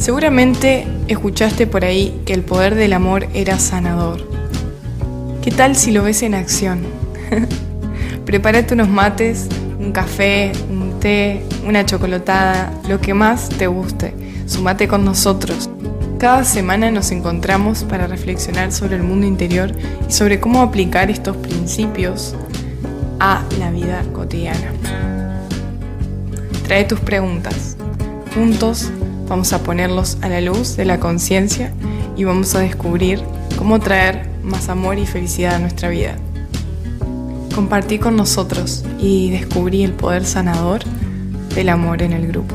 Seguramente escuchaste por ahí que el poder del amor era sanador. ¿Qué tal si lo ves en acción? Prepárate unos mates, un café, un té, una chocolatada, lo que más te guste. Sumate con nosotros. Cada semana nos encontramos para reflexionar sobre el mundo interior y sobre cómo aplicar estos principios a la vida cotidiana. Trae tus preguntas. Juntos vamos a ponerlos a la luz de la conciencia y vamos a descubrir cómo traer más amor y felicidad a nuestra vida. Compartí con nosotros y descubrí el poder sanador del amor en el grupo.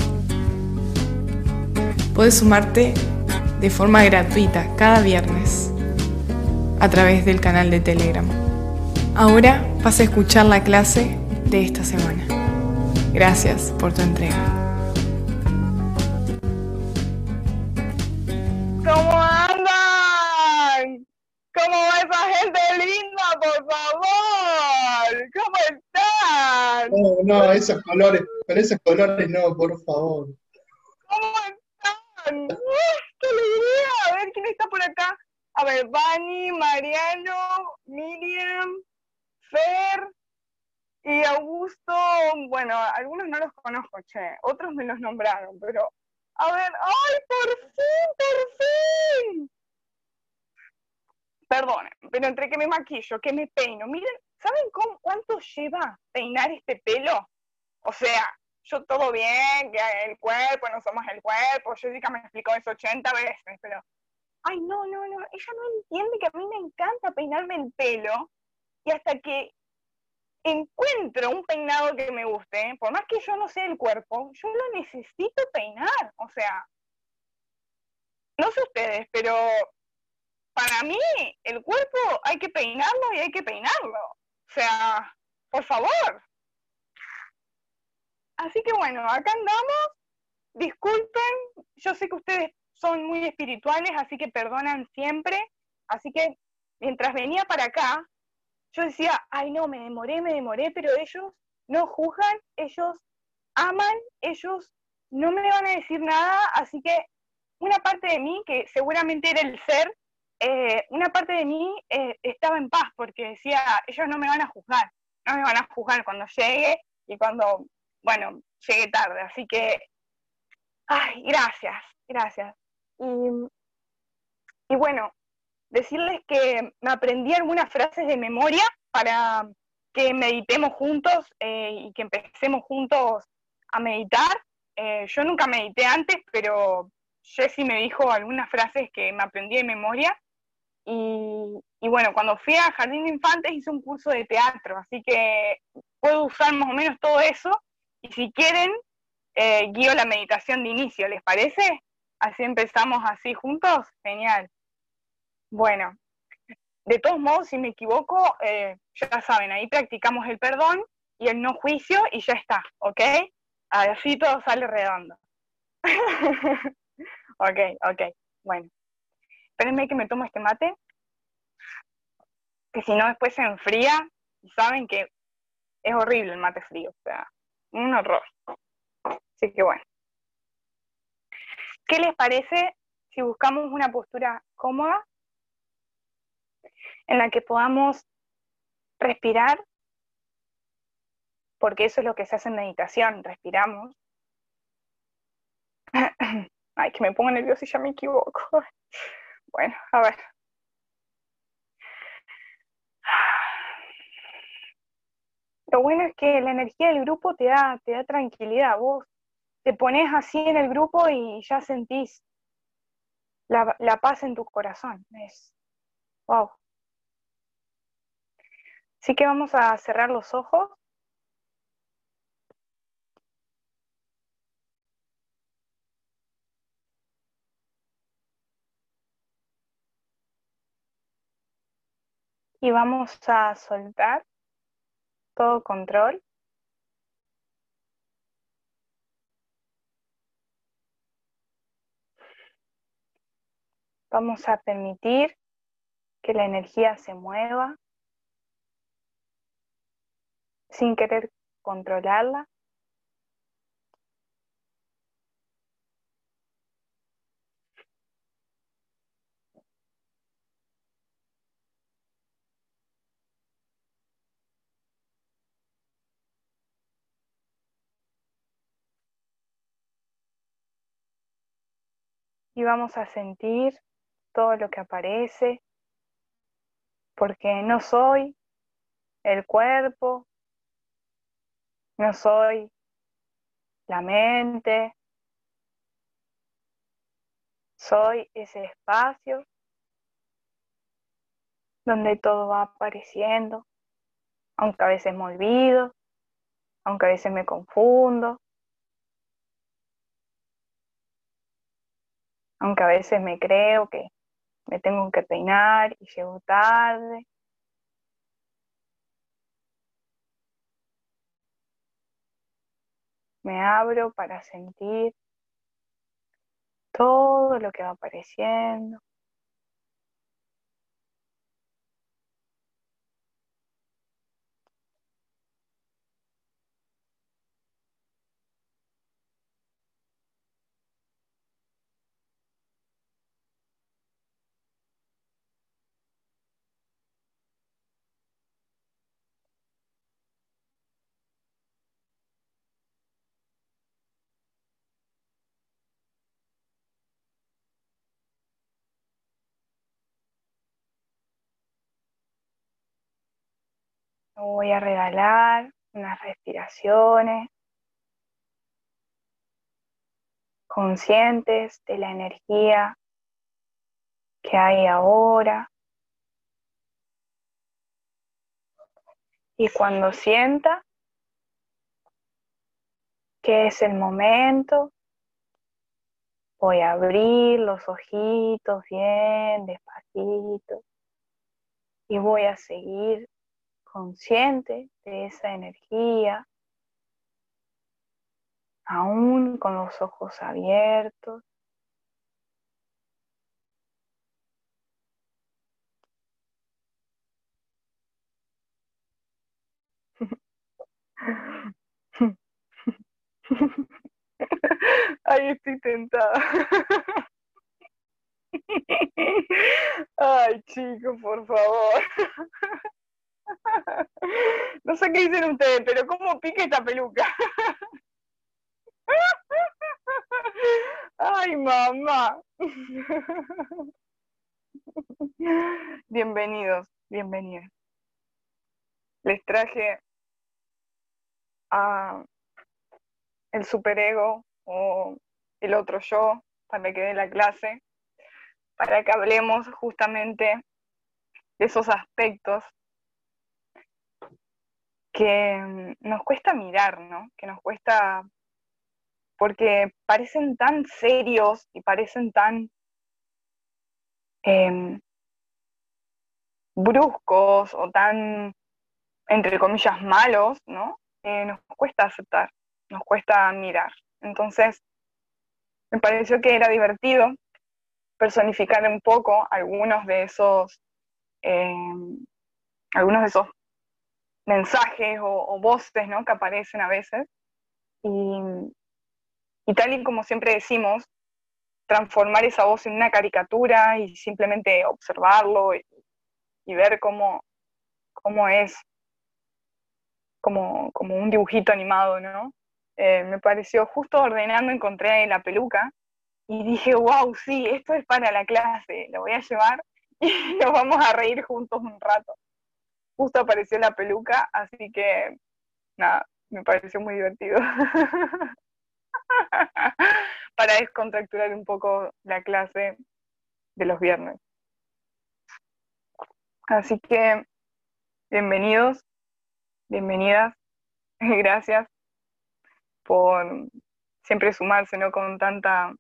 Puedes sumarte de forma gratuita cada viernes a través del canal de Telegram. Ahora vas a escuchar la clase de esta semana. Gracias por tu entrega. Esos colores, con esos colores no, por favor. ¿Cómo están? ¡Qué alegría! A ver, ¿quién está por acá? A ver, Vani, Mariano, Miriam, Fer y Augusto. Bueno, algunos no los conozco, che. Otros me los nombraron, pero... A ver, ¡ay, por fin, por fin! Perdone, pero entre que me maquillo, que me peino, miren, ¿Saben cuánto lleva peinar este pelo? O sea, yo todo bien, que el cuerpo, no somos el cuerpo, Jessica me explicó eso 80 veces, pero, ay, no, no, no, ella no entiende que a mí me encanta peinarme el pelo y hasta que encuentro un peinado que me guste, por más que yo no sea el cuerpo, yo lo necesito peinar, o sea, no sé ustedes, pero para mí el cuerpo hay que peinarlo y hay que peinarlo. O sea, por favor. Así que bueno, acá andamos. Disculpen, yo sé que ustedes son muy espirituales, así que perdonan siempre. Así que mientras venía para acá, yo decía, ay no, me demoré, me demoré, pero ellos no juzgan, ellos aman, ellos no me van a decir nada, así que una parte de mí, que seguramente era el ser, eh, una parte de mí eh, estaba en paz porque decía, ellos no me van a juzgar, no me van a juzgar cuando llegue y cuando, bueno, llegue tarde. Así que, ay, gracias, gracias. Y, bueno, decirles que me aprendí algunas frases de memoria para que meditemos juntos eh, y que empecemos juntos a meditar. yo nunca medité antes, pero Jessie me dijo algunas frases que me aprendí de memoria y, bueno, cuando fui a Jardín de Infantes hice un curso de teatro, así que puedo usar más o menos todo eso. Y si quieren, eh, guío la meditación de inicio, ¿les parece? Así empezamos así juntos. Genial. Bueno, de todos modos, si me equivoco, eh, ya saben, ahí practicamos el perdón y el no juicio y ya está, ¿ok? Así todo sale redondo. ok, ok, bueno. Espérenme que me tomo este mate, que si no después se enfría y saben que es horrible el mate frío, o sea, un horror. Así que bueno. ¿Qué les parece si buscamos una postura cómoda en la que podamos respirar? Porque eso es lo que se hace en meditación, respiramos. Ay, que me pongo nervioso y ya me equivoco. Bueno, a ver. Lo bueno es que la energía del grupo te da, te da tranquilidad. Vos te pones así en el grupo y ya sentís la, la paz en tu corazón. Es wow. Así que vamos a cerrar los ojos. y vamos a soltar todo control. Vamos a permitir que la energía se mueva sin querer controlarla. Y vamos a sentir todo lo que aparece, porque no soy el cuerpo, no soy la mente, soy ese espacio donde todo va apareciendo, aunque a veces me olvido, aunque a veces me confundo, aunque a veces me creo que me tengo que peinar y llego tarde. Me abro para sentir todo lo que va apareciendo. Voy a regalar unas respiraciones conscientes de la energía que hay ahora. Y cuando sienta que es el momento, voy a abrir los ojitos bien despacito y voy a seguir consciente de esa energía, aún con los ojos abiertos. Ay, estoy tentada. Ay, chicos, por favor. No sé qué dicen ustedes, pero ¿cómo pica esta peluca? Ay, mamá. Bienvenidos, bienvenidos. Les traje a el superego o el otro yo para que dé la clase, para que hablemos justamente de esos aspectos que mm, nos cuesta mirar, ¿no? Que nos cuesta, porque parecen tan serios y parecen tan em, bruscos o tan, entre comillas, malos, ¿no? Eh, nos cuesta aceptar, nos cuesta mirar. Entonces, me pareció que era divertido personificar un poco algunos de esos, em, algunos de esos mensajes o, voces ¿no? que aparecen a veces. Y, tal y como siempre decimos, transformar esa voz en una caricatura y simplemente observarlo y, ver cómo, cómo es como, como, un dibujito animado, ¿no? Eh, me pareció justo ordenando, encontré la peluca y dije, wow, sí, esto es para la clase, lo voy a llevar y nos vamos a reír juntos un rato justo apareció la peluca, así que nada, me pareció muy divertido. Para descontracturar un poco la clase de los viernes. Así que bienvenidos, bienvenidas, gracias por siempre sumarse ¿no? con tanta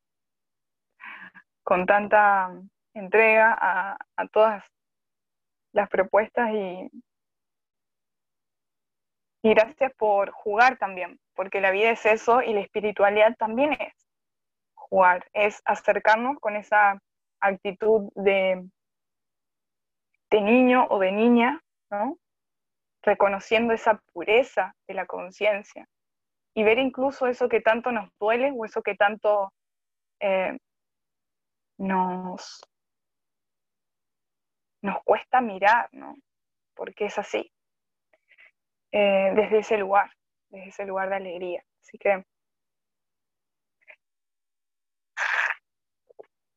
con tanta entrega a, a todas las propuestas y, y gracias por jugar también, porque la vida es eso y la espiritualidad también es jugar, es acercarnos con esa actitud de, de niño o de niña, ¿no? reconociendo esa pureza de la conciencia y ver incluso eso que tanto nos duele o eso que tanto eh, nos, nos cuesta mirar, ¿no? Porque es así, eh, desde ese lugar, desde ese lugar de alegría. Así que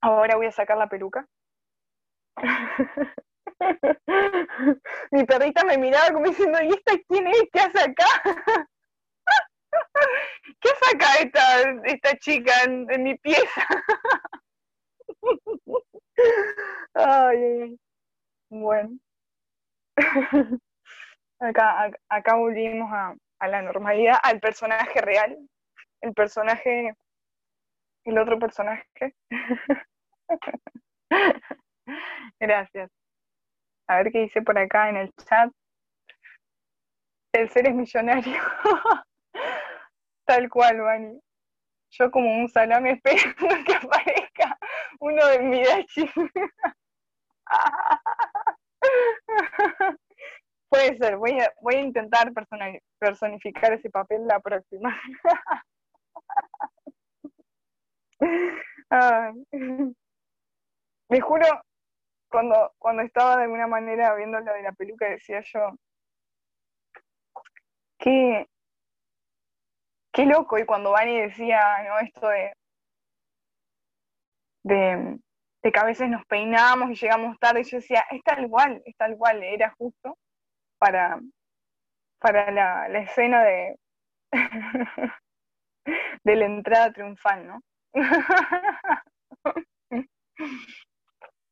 Ahora voy a sacar la peluca. Mi perrita me miraba como diciendo, ¿y esta quién es? ¿Qué hace acá? ¿Qué hace acá esta, esta chica en, mi pieza? ay, Bueno. Acá, acá volvimos a, la normalidad, al personaje real, el personaje, el otro personaje. Gracias. A ver qué dice por acá en el chat. El ser es millonario. Tal cual, Vani. Yo como un salame esperando que aparezca uno de mi Dachi. Puede ser, voy a, voy a intentar personificar ese papel la próxima. Me juro, cuando, cuando estaba de alguna manera viendo lo de la peluca, decía yo, qué, qué loco. Y cuando Vani decía, ¿no? Esto de, de, de que a veces nos peinamos y llegamos tarde, yo decía, es tal igual, es tal igual, era justo para, para la, la escena de, de la entrada triunfal, ¿no?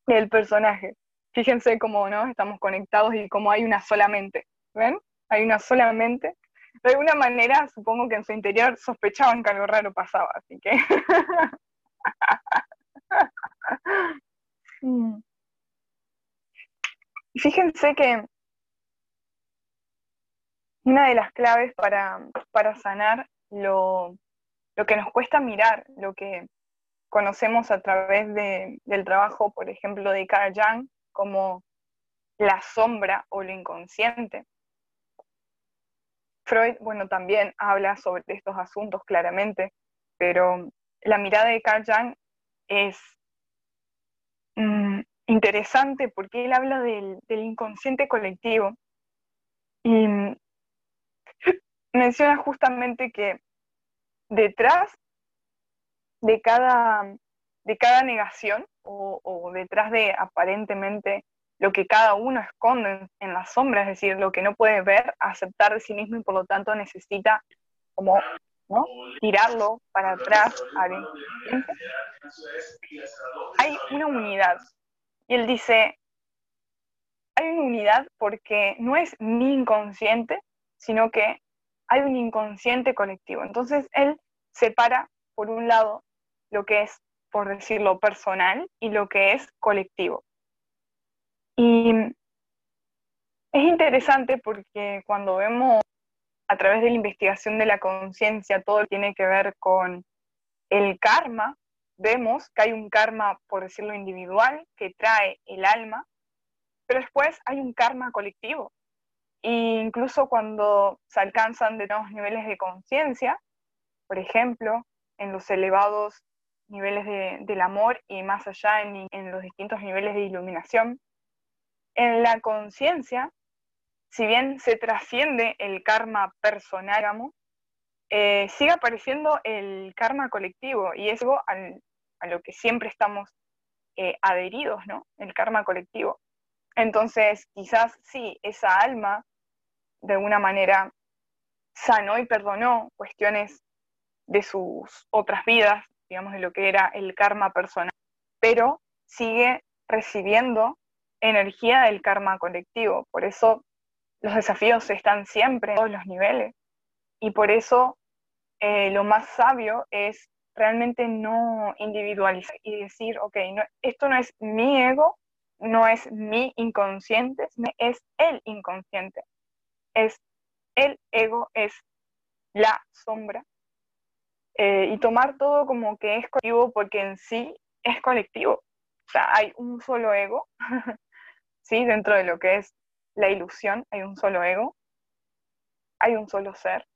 el personaje. Fíjense cómo no estamos conectados y cómo hay una sola mente. ¿Ven? Hay una sola mente. De alguna manera, supongo que en su interior sospechaban que algo raro pasaba, así que. Fíjense que una de las claves para, para sanar lo, lo, que nos cuesta mirar, lo que conocemos a través del trabajo, por ejemplo, de Carl Jung, como la sombra o lo inconsciente. Freud, bueno, también habla sobre estos asuntos claramente, pero la mirada de Carl Jung es mm, interesante porque él habla del, inconsciente colectivo. Y menciona justamente que detrás de cada, de cada negación o, detrás de aparentemente lo que cada uno esconde en, la sombra, es decir, lo que no puede ver, aceptar de sí mismo y por lo tanto necesita como tirarlo para atrás Hay una unidad. Y él dice, hay una unidad porque no es mi inconsciente, sino que hay un inconsciente colectivo. Entonces él separa, por un lado, lo que es, por decirlo, personal y lo que es colectivo. Y es interesante porque cuando vemos a través de la investigación de la conciencia todo tiene que ver con el karma, vemos que hay un karma, por decirlo individual, que trae el alma, pero después hay un karma colectivo, e incluso cuando se alcanzan de nuevos niveles de conciencia, por ejemplo, en los elevados niveles del amor y más allá en, los distintos niveles de iluminación, en la conciencia, si bien se trasciende el karma personal, eh, sigue apareciendo el karma colectivo y es algo a lo que siempre estamos eh, adheridos, ¿no? El karma colectivo. Entonces, quizás sí, esa alma de alguna manera sanó y perdonó cuestiones de sus otras vidas, digamos, de lo que era el karma personal, pero sigue recibiendo energía del karma colectivo. Por eso los desafíos están siempre en todos los niveles. Y por eso eh, lo más sabio es realmente no individualizar y decir, ok, no, esto no es mi ego, no es mi inconsciente, es el inconsciente es el ego, es la sombra. Eh, y tomar todo como que es colectivo porque en sí es colectivo. O sea, hay un solo ego, ¿sí? Dentro de lo que es la ilusión, hay un solo ego, hay un solo ser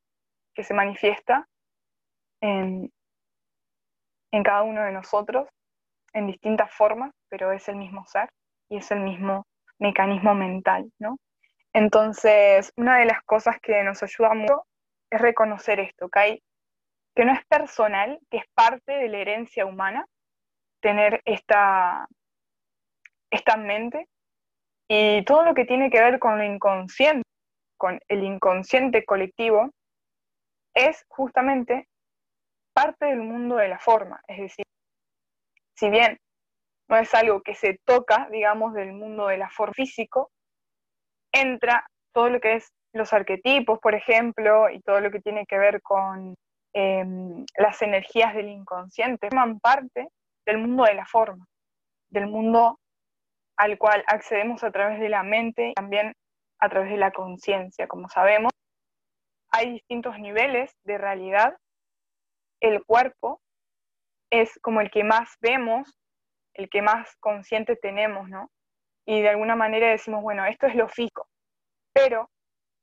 que se manifiesta en, en cada uno de nosotros en distintas formas, pero es el mismo ser y es el mismo mecanismo mental, ¿no? Entonces, una de las cosas que nos ayuda mucho es reconocer esto, que, hay, que no es personal, que es parte de la herencia humana, tener esta, esta mente y todo lo que tiene que ver con lo inconsciente, con el inconsciente colectivo, es justamente parte del mundo de la forma. Es decir, si bien no es algo que se toca, digamos, del mundo de la forma físico, entra todo lo que es los arquetipos, por ejemplo, y todo lo que tiene que ver con em, las energías del inconsciente, forman parte del mundo de la forma, del mundo al cual accedemos a través de la mente y también a través de la conciencia. Como sabemos, hay distintos niveles de realidad. El cuerpo es como el que más vemos, el que más consciente tenemos, ¿no? Y de alguna manera decimos, bueno, esto es lo físico, pero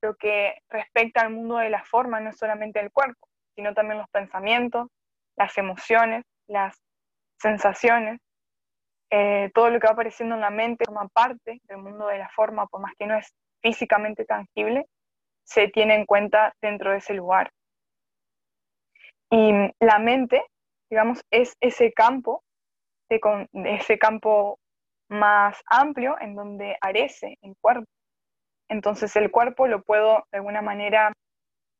lo que respecta al mundo de la forma no es solamente el cuerpo, sino también los pensamientos, las emociones, las sensaciones, eh, todo lo que va apareciendo en la mente forma parte del mundo de la forma, por más que no es físicamente tangible, se tiene en cuenta dentro de ese lugar. Y la mente, digamos, es ese campo, de, ese campo más amplio en donde aparece el cuerpo. Entonces el cuerpo lo puedo de alguna manera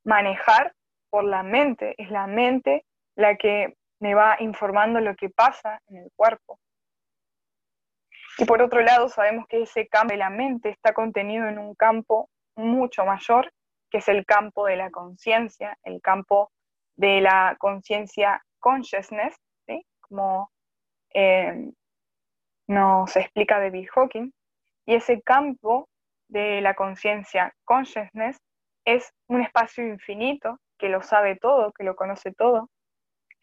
manejar por la mente, es la mente la que me va informando lo que pasa en el cuerpo. Y por otro lado, sabemos que ese campo de la mente está contenido en un campo mucho mayor, que es el campo de la conciencia, el campo de la conciencia consciousness, como eh, nos explica David Hawking. Y ese campo de la conciencia consciousness es un espacio infinito que lo sabe todo, que lo conoce todo.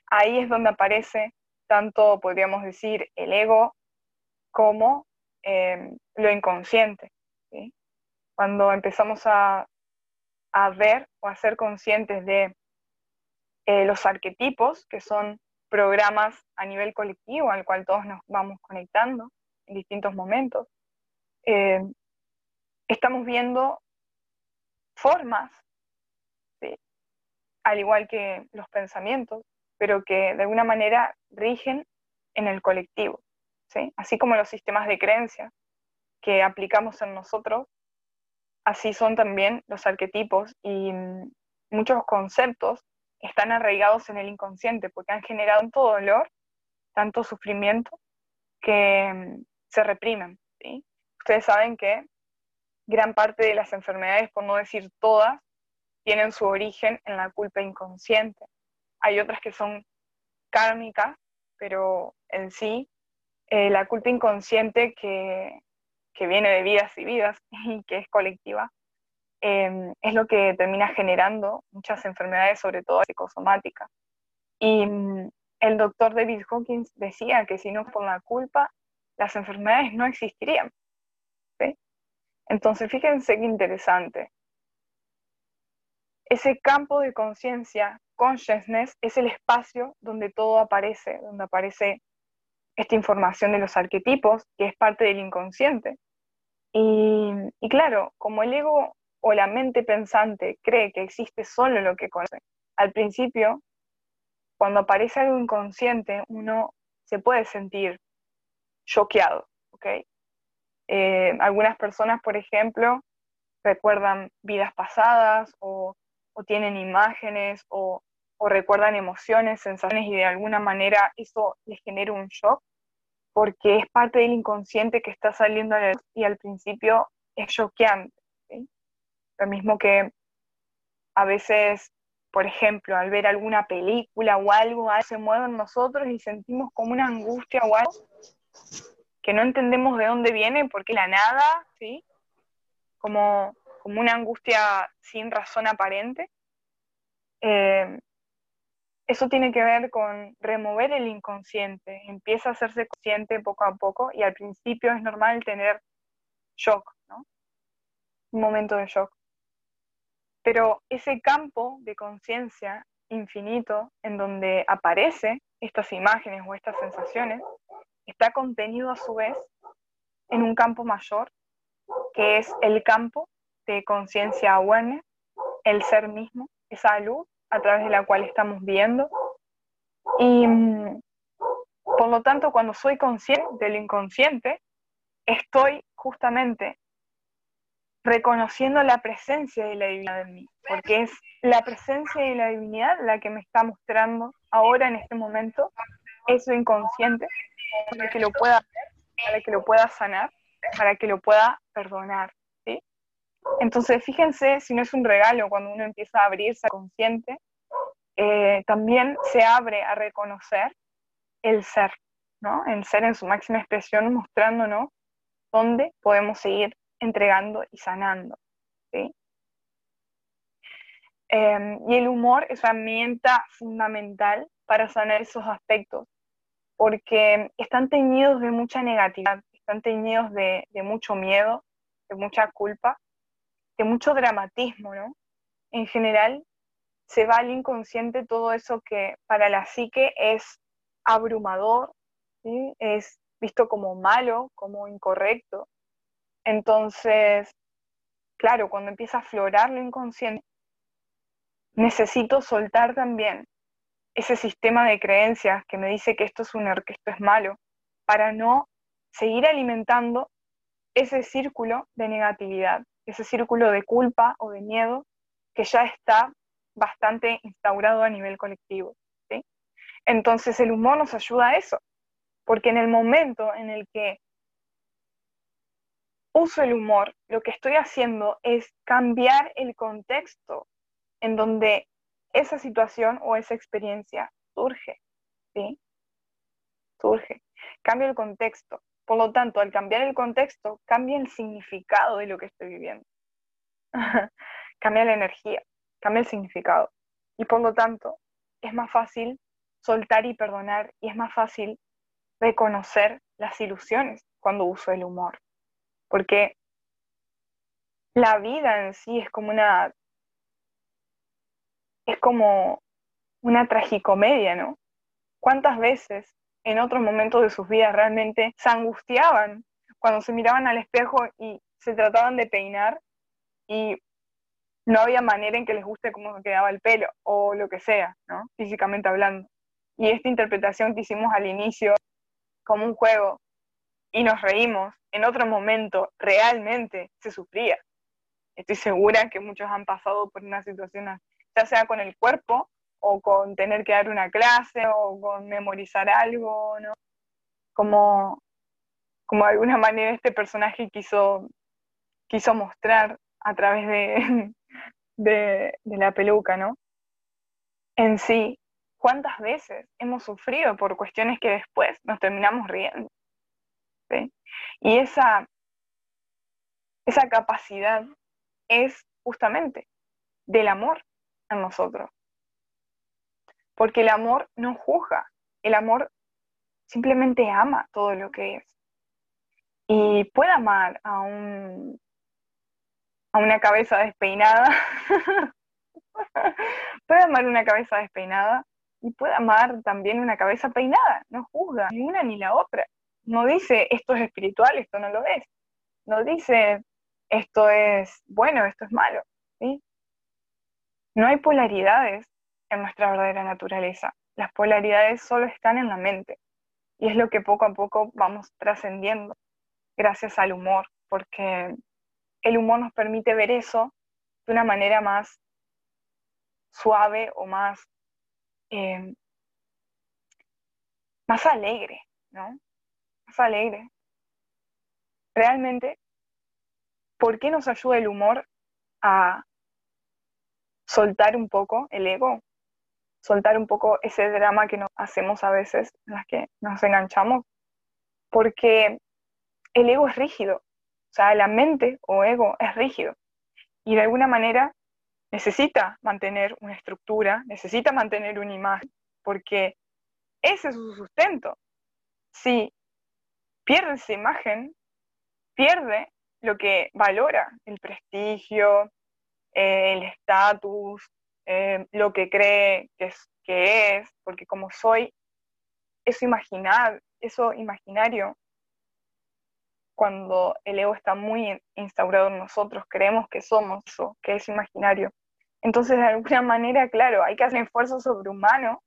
Ahí es donde aparece tanto, podríamos decir, el ego como em, lo inconsciente. Cuando empezamos a, ver o a ser conscientes de eh, los arquetipos, que son programas a nivel colectivo al cual todos nos vamos conectando en distintos momentos, em, estamos viendo formas, al igual que los pensamientos, pero que de alguna manera rigen en el colectivo, así como los sistemas de creencia que aplicamos en nosotros, así son también los arquetipos y mm, muchos conceptos están arraigados en el inconsciente porque han generado tanto dolor, tanto sufrimiento que mm, se reprimen. Ustedes saben que gran parte de las enfermedades, por no decir todas, tienen su origen en la culpa inconsciente. Hay otras que son kármicas, pero en sí, eh, la culpa inconsciente que, viene de vidas y vidas y que es colectiva, em, es lo que termina generando muchas enfermedades, sobre todo psicosomáticas. Y mm, el doctor David Hawkins decía que si no por la culpa, las enfermedades no existirían. Entonces, fíjense qué interesante. Ese campo de conciencia, consciousness, es el espacio donde todo aparece, donde aparece esta información de los arquetipos, que es parte del inconsciente. Y, claro, como el ego o la mente pensante cree que existe solo lo que conoce, al principio, cuando aparece algo inconsciente, uno se puede sentir choqueado, ¿ok? Eh, algunas personas, por ejemplo, recuerdan vidas pasadas o, tienen imágenes o, recuerdan emociones, sensaciones y de alguna manera eso les genera un shock porque es parte del inconsciente que está saliendo y al principio es choqueante. Lo mismo que a veces, por ejemplo, al ver alguna película o algo, algo se mueve en nosotros y sentimos como una angustia o algo que no entendemos de dónde viene, porque la nada, ¿sí? Como, como una angustia sin razón aparente. Eh, eso tiene que ver con remover el inconsciente, empieza a hacerse consciente poco a poco y al principio es normal tener shock, ¿no? Un momento de shock. Pero ese campo de conciencia infinito en donde aparecen estas imágenes o estas sensaciones está contenido a su vez en un campo mayor, que es el campo de conciencia awareness, el ser mismo, esa luz a través de la cual estamos viendo. Y mm, Por lo tanto, cuando soy consciente del inconsciente, estoy justamente reconociendo la presencia de la divinidad en mí, porque es la presencia de la divinidad la que me está mostrando ahora en este momento eso inconsciente para que lo pueda para que lo pueda sanar, para que lo pueda perdonar. Entonces, fíjense si no es un regalo cuando uno empieza a abrirse consciente, eh, también se abre a reconocer el ser, ¿no? El ser en su máxima expresión mostrándonos dónde podemos seguir entregando y sanando. Em, y el humor es herramienta fundamental para sanar esos aspectos, porque están teñidos de mucha negatividad, están teñidos de mucho miedo, de mucha culpa, de mucho dramatismo, ¿no? En general, se va al inconsciente todo eso que para la psique es abrumador, es visto como malo, como incorrecto. Entonces, claro, cuando empieza a aflorar lo inconsciente, necesito soltar también ese sistema de creencias que me dice que esto es un que esto es malo, para no seguir alimentando ese círculo de negatividad, ese círculo de culpa o de miedo que ya está bastante instaurado a nivel colectivo. ¿sí? Entonces el humor nos ayuda a eso, porque en el momento en el que uso el humor, lo que estoy haciendo es cambiar el contexto en donde esa situación o esa experiencia surge, ¿sí? Surge. Cambio el contexto. Por lo tanto, al cambiar el contexto, cambia el significado de lo que estoy viviendo. cambia la energía, cambia el significado. Y por lo tanto, es más fácil soltar y perdonar y es más fácil reconocer las ilusiones cuando uso el humor porque la vida en sí es como una es como una tragicomedia, ¿no? ¿Cuántas veces en otros momentos de sus vidas realmente se angustiaban cuando se miraban al espejo y se trataban de peinar y no había manera en que les guste cómo quedaba el pelo o lo que sea, ¿no? Físicamente hablando. Y esta interpretación que hicimos al inicio como un juego y nos reímos, en otro momento realmente se sufría. Estoy segura que muchos han pasado por una situación, ya sea con el cuerpo o con tener que dar una clase o con memorizar algo, ¿no? Como, como de alguna manera este personaje quiso, quiso mostrar a través de, de, la peluca, ¿no? En sí, ¿cuántas veces hemos sufrido por cuestiones que después nos terminamos riendo? Y esa, esa capacidad es justamente del amor en nosotros. Porque el amor no juzga, el amor simplemente ama todo lo que es. Y puede amar a un a una cabeza despeinada, puede amar una cabeza despeinada y puede amar también una cabeza peinada, no juzga ni una ni la otra no dice esto es espiritual, esto no lo es. No dice esto es bueno, esto es malo. ¿sí? No hay polaridades nuestra verdadera naturaleza. Las polaridades solo están en la mente. Y es lo que poco a poco vamos trascendiendo gracias al humor, porque el humor nos permite ver eso de una manera más suave o más, eh, más alegre, ¿no? alegre. Realmente, ¿por qué nos ayuda el humor a soltar un poco el ego? Soltar un poco ese drama que nos hacemos a veces, en las que nos enganchamos. Porque el ego es rígido. O sea, la mente o ego es rígido. Y de alguna manera necesita mantener una estructura, necesita mantener una imagen, porque ese es su sustento. Si pierde esa imagen, pierde lo que valora, el prestigio, el estatus, eh, lo que cree que es, que es, porque como soy, eso imaginar, eso imaginario, cuando el ego está muy instaurado en nosotros, creemos que somos eso, que es imaginario. Entonces, de alguna manera, claro, hay que hacer esfuerzo sobrehumano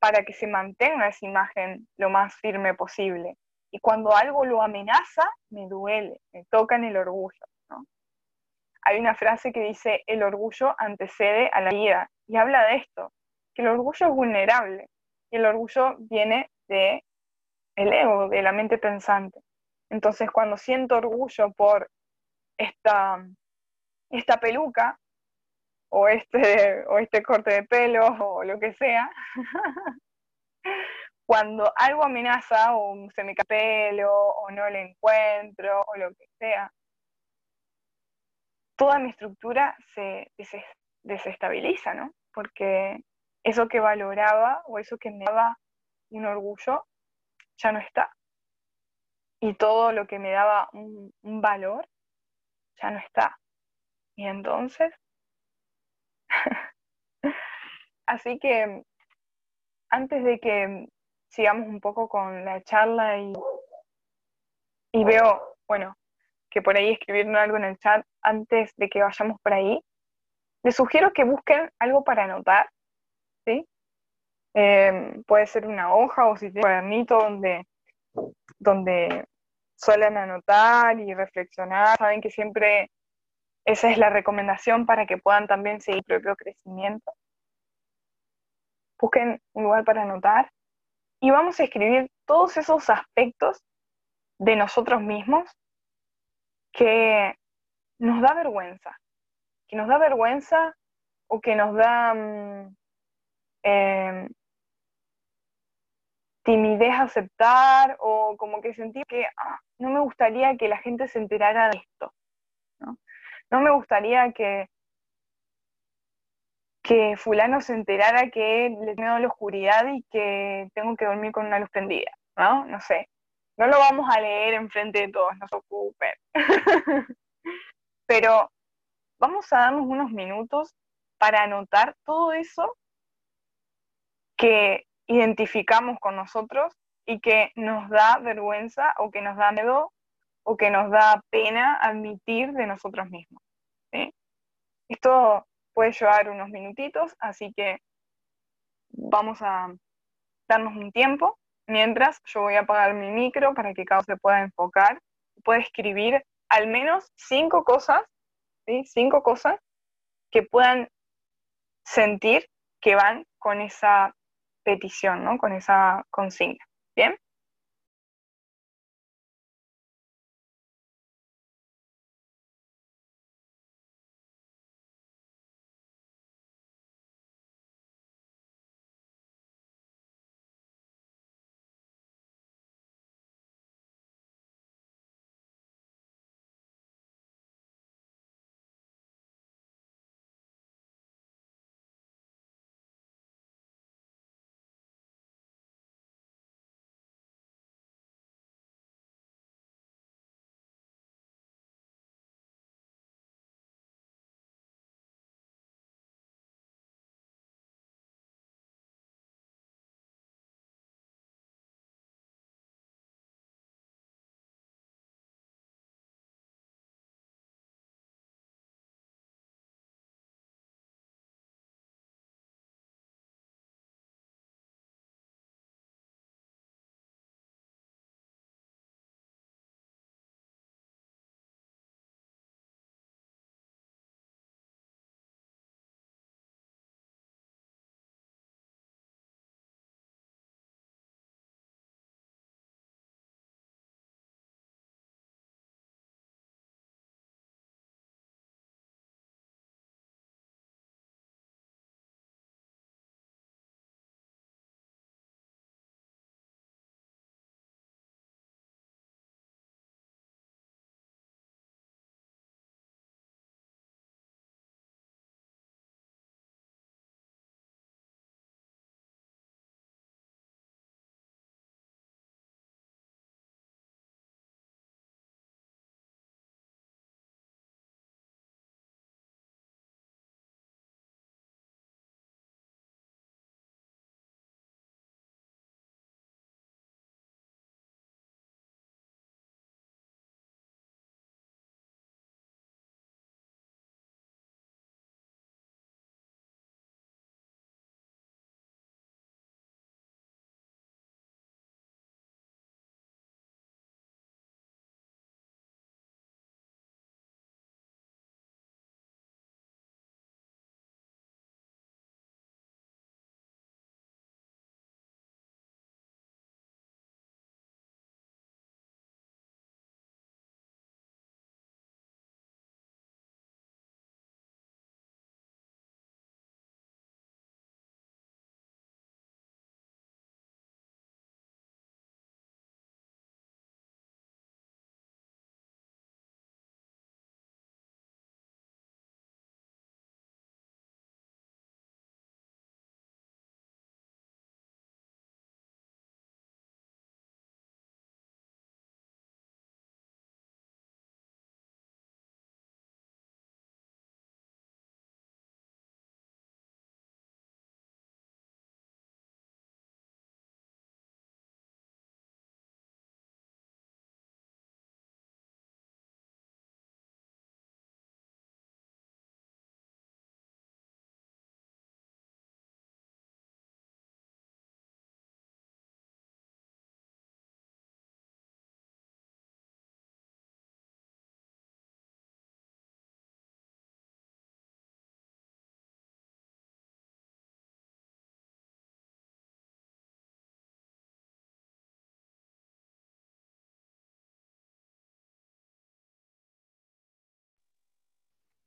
para que se mantenga esa imagen lo más firme posible. Y cuando algo lo amenaza, me duele, me toca en el orgullo. Hay una frase que dice, el orgullo antecede a la vida, y habla de esto, que el orgullo es vulnerable, y el orgullo viene de el ego, de la mente pensante. Entonces, cuando siento orgullo por esta, esta peluca, o este, o este corte de pelo, o lo que sea, cuando algo amenaza, o se me cae pelo, o no lo encuentro, o lo que sea, toda mi estructura se desestabiliza, ¿no? Porque eso que valoraba o eso que me daba un orgullo ya no está. Y todo lo que me daba un, valor ya no está. Y entonces, así que antes de que sigamos un poco con la charla y, y veo, bueno, que por ahí escribieron algo en el chat antes de que vayamos por ahí, les sugiero que busquen algo para anotar, ¿sí? Em, puede ser una hoja o si tienen un cuadernito donde, donde suelen anotar y reflexionar. Saben que siempre esa es la recomendación para que puedan también seguir su propio crecimiento. Busquen un lugar para anotar y vamos a escribir todos esos aspectos de nosotros mismos que nos da vergüenza, que nos da vergüenza o que nos da mm, em, timidez aceptar o como que sentí que ah, no me gustaría que la gente se enterara de esto. No, me gustaría que, que fulano se enterara que le tengo la oscuridad y que tengo que dormir con una luz prendida, ¿no? No sé. No lo vamos a leer enfrente de todos, no se ocupen. Pero vamos a darnos unos minutos para anotar todo eso que identificamos con nosotros y que nos da vergüenza o que nos da miedo o que nos da pena admitir de nosotros mismos. Esto puede llevar unos minutitos, así que vamos a darnos un tiempo Mientras yo voy a apagar mi micro para que cada uno se pueda enfocar, pueda escribir al menos cinco cosas, ¿sí? cinco cosas que puedan sentir que van con esa petición, ¿no? con esa consigna. ¿Bien?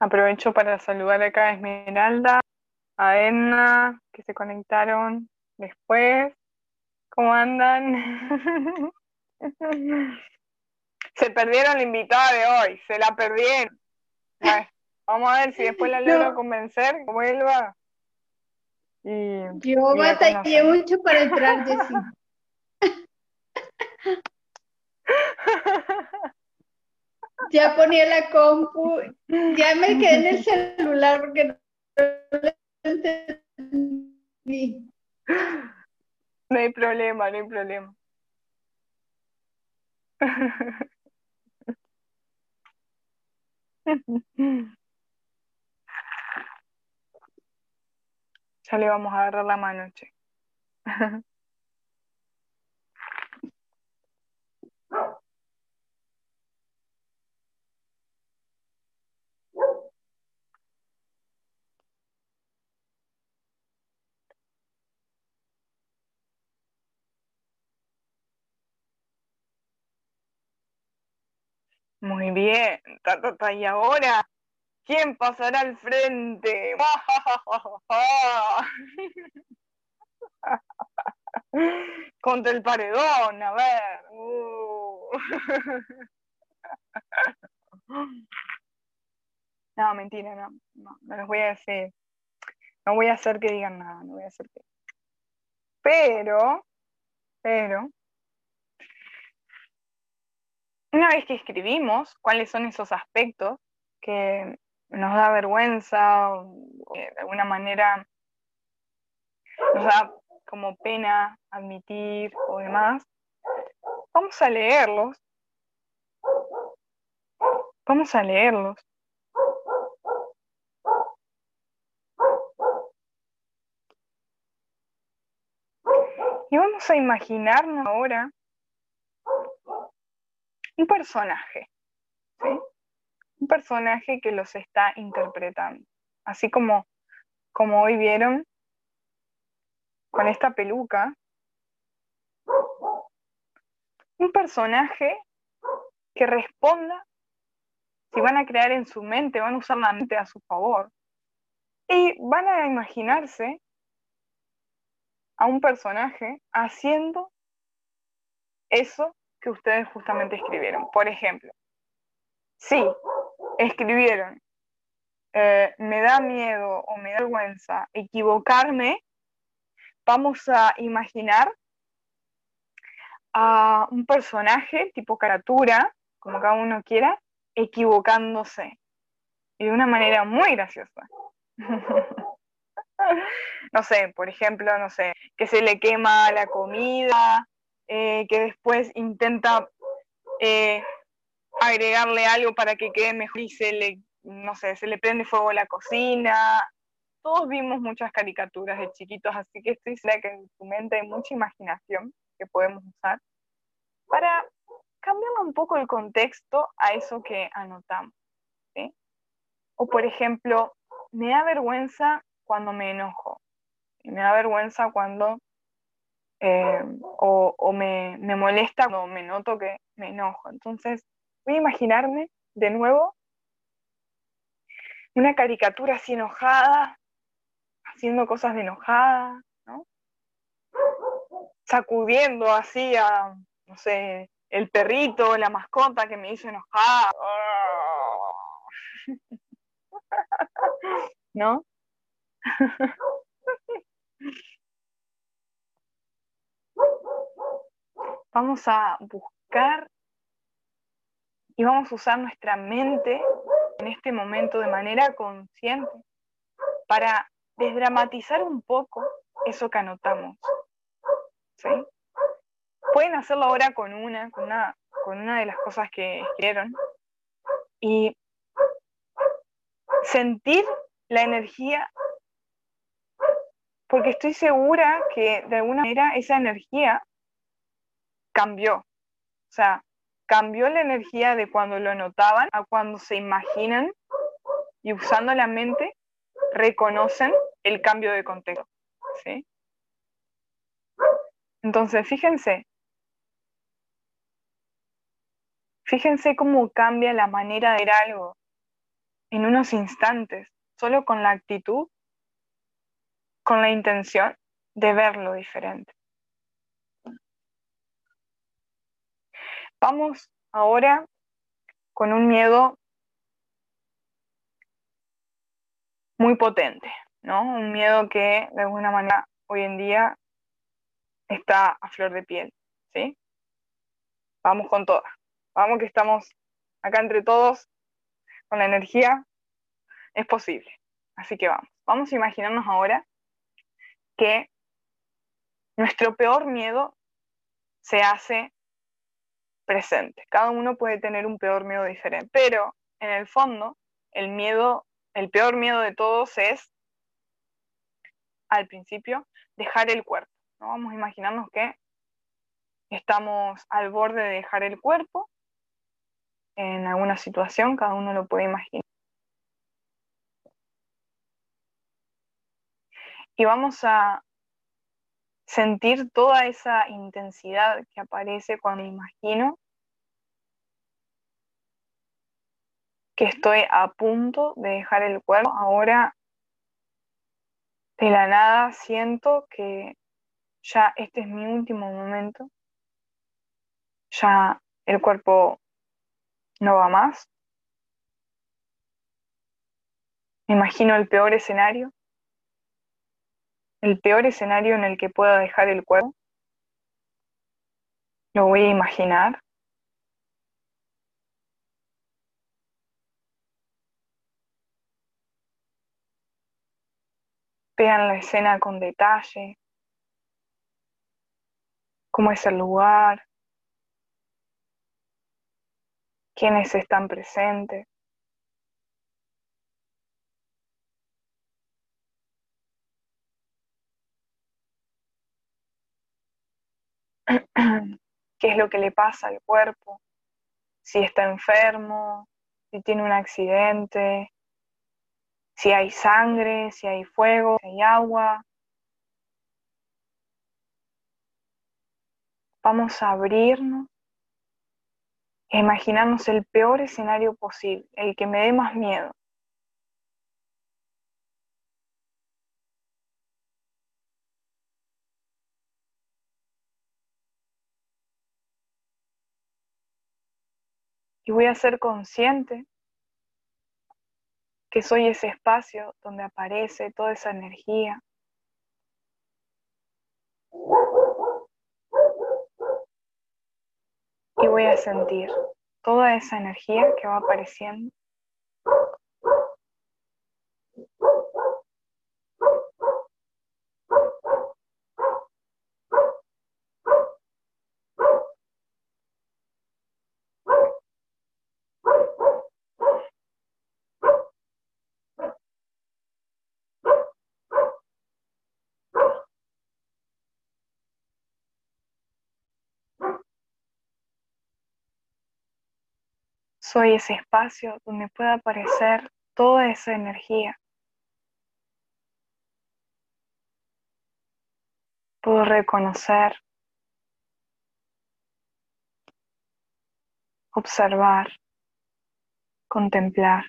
Aprovecho para saludar acá a Esmeralda, a Edna, que se conectaron después. ¿Cómo andan? se perdieron la invitada de hoy, se la perdieron. vamos a ver si después la logro convencer, que vuelva. Y, Yo batallé mucho para entrar, Jessy. ya ponía la compu, ya me quedé en el celular porque no No hay problema, no hay problema. Ya le vamos a agarrar la mano, che. Muy bien, y ahora, ¿quién pasará al frente? Contra el paredón, a ver. Uh. No, mentira, no, no, no les voy a decir. No voy a hacer que digan nada, no voy a hacer que. Pero, pero, una vez que escribimos cuáles son esos aspectos que nos da vergüenza o de alguna manera nos da como pena admitir o demás, vamos a leerlos. Vamos a leerlos. Y vamos a imaginarnos ahora un personaje. Un personaje que los está interpretando. Así como, como hoy vieron con esta peluca, un personaje que responda, si van a crear en su mente, van a usar la mente a su favor, y van a imaginarse a un personaje haciendo eso que ustedes justamente escribieron. Por ejemplo, si escribieron, eh, me da miedo o me da vergüenza equivocarme, vamos a imaginar a un personaje tipo caratura, como cada uno quiera, equivocándose. Y de una manera muy graciosa. no sé, por ejemplo, no sé, que se le quema la comida, eh, que después intenta eh, agregarle algo para que quede mejor y se le, no sé, se le prende fuego la cocina. Todos vimos muchas caricaturas de chiquitos, así que estoy segura que en tu mente hay mucha imaginación que podemos usar para cambiar un poco el contexto a eso que anotamos. O por ejemplo, me da vergüenza cuando me enojo. Me da vergüenza cuando eh, o, me, molesta cuando me noto que me enojo. Entonces, voy a imaginarme de nuevo una caricatura así enojada, haciendo cosas de enojada, ¿no? Sacudiendo así a, no sé, el perrito, la mascota que me hizo enojada. ¿No? vamos a buscar y vamos a usar nuestra mente en este momento de manera consciente para desdramatizar un poco eso que anotamos. Pueden hacerlo ahora con una, con una, con una de las cosas que escribieron y sentir la energía, porque estoy segura que de alguna manera esa energía cambió. O sea, cambió la energía de cuando lo notaban a cuando se imaginan y usando la mente reconocen el cambio de contexto. ¿sí? Entonces, fíjense, fíjense cómo cambia la manera de ver algo en unos instantes, solo con la actitud, con la intención de verlo diferente. Vamos ahora con un miedo muy potente, ¿no? Un miedo que de alguna manera hoy en día está a flor de piel, ¿sí? Vamos con todas. Vamos que estamos acá entre todos con la energía. Es posible. Así que vamos. Vamos a imaginarnos ahora que nuestro peor miedo se hace presente. Cada uno puede tener un peor miedo diferente, pero en el fondo el miedo, el peor miedo de todos es al principio dejar el cuerpo. ¿no? Vamos a imaginarnos que estamos al borde de dejar el cuerpo en alguna situación, cada uno lo puede imaginar. Y vamos a sentir toda esa intensidad que aparece cuando imagino que estoy a punto de dejar el cuerpo. Ahora, de la nada, siento que ya este es mi último momento. Ya el cuerpo no va más. Me imagino el peor escenario el peor escenario en el que pueda dejar el cuerpo. Lo voy a imaginar. Vean la escena con detalle, cómo es el lugar, quiénes están presentes. qué es lo que le pasa al cuerpo, si está enfermo, si tiene un accidente, si hay sangre, si hay fuego, si hay agua. Vamos a abrirnos e imaginarnos el peor escenario posible, el que me dé más miedo. Y voy a ser consciente que soy ese espacio donde aparece toda esa energía. Y voy a sentir toda esa energía que va apareciendo Soy ese espacio donde puede aparecer toda esa energía. Puedo reconocer, observar, contemplar.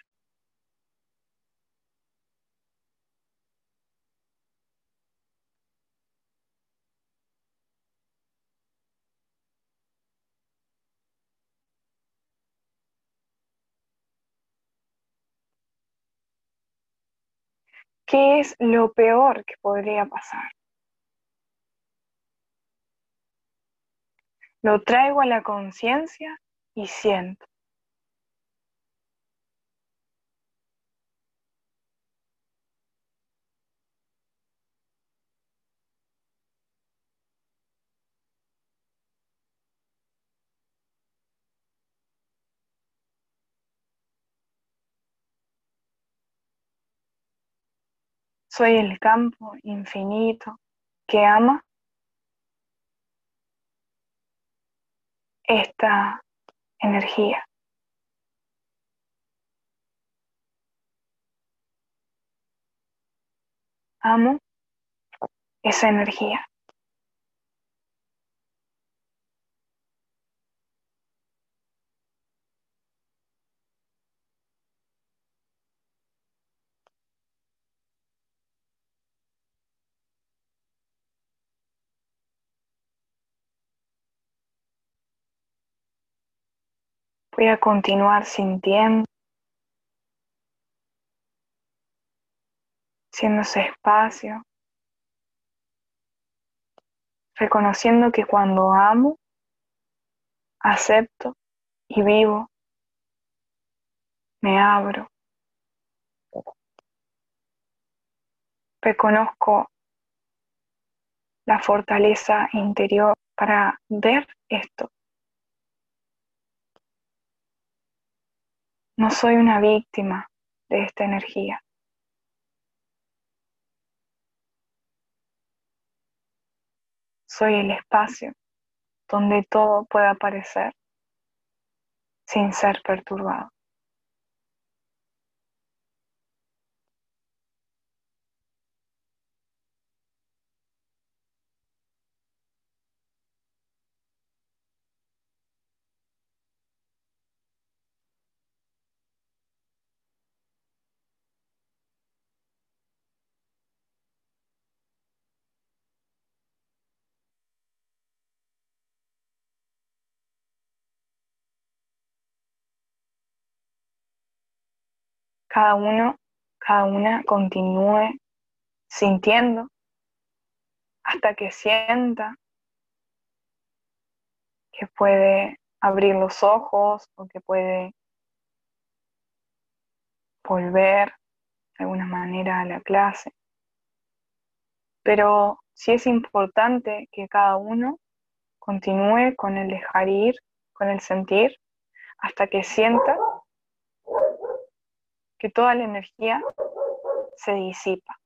¿Qué es lo peor que podría pasar? Lo traigo a la conciencia y siento. Soy el campo infinito que ama esta energía. Amo esa energía. Voy a continuar sintiendo, siendo ese espacio, reconociendo que cuando amo, acepto y vivo, me abro. Reconozco la fortaleza interior para ver esto. No soy una víctima de esta energía. Soy el espacio donde todo puede aparecer sin ser perturbado. Cada uno, cada una continúe sintiendo hasta que sienta que puede abrir los ojos o que puede volver de alguna manera a la clase. Pero sí es importante que cada uno continúe con el dejar ir, con el sentir, hasta que sienta que toda la energía se disipa.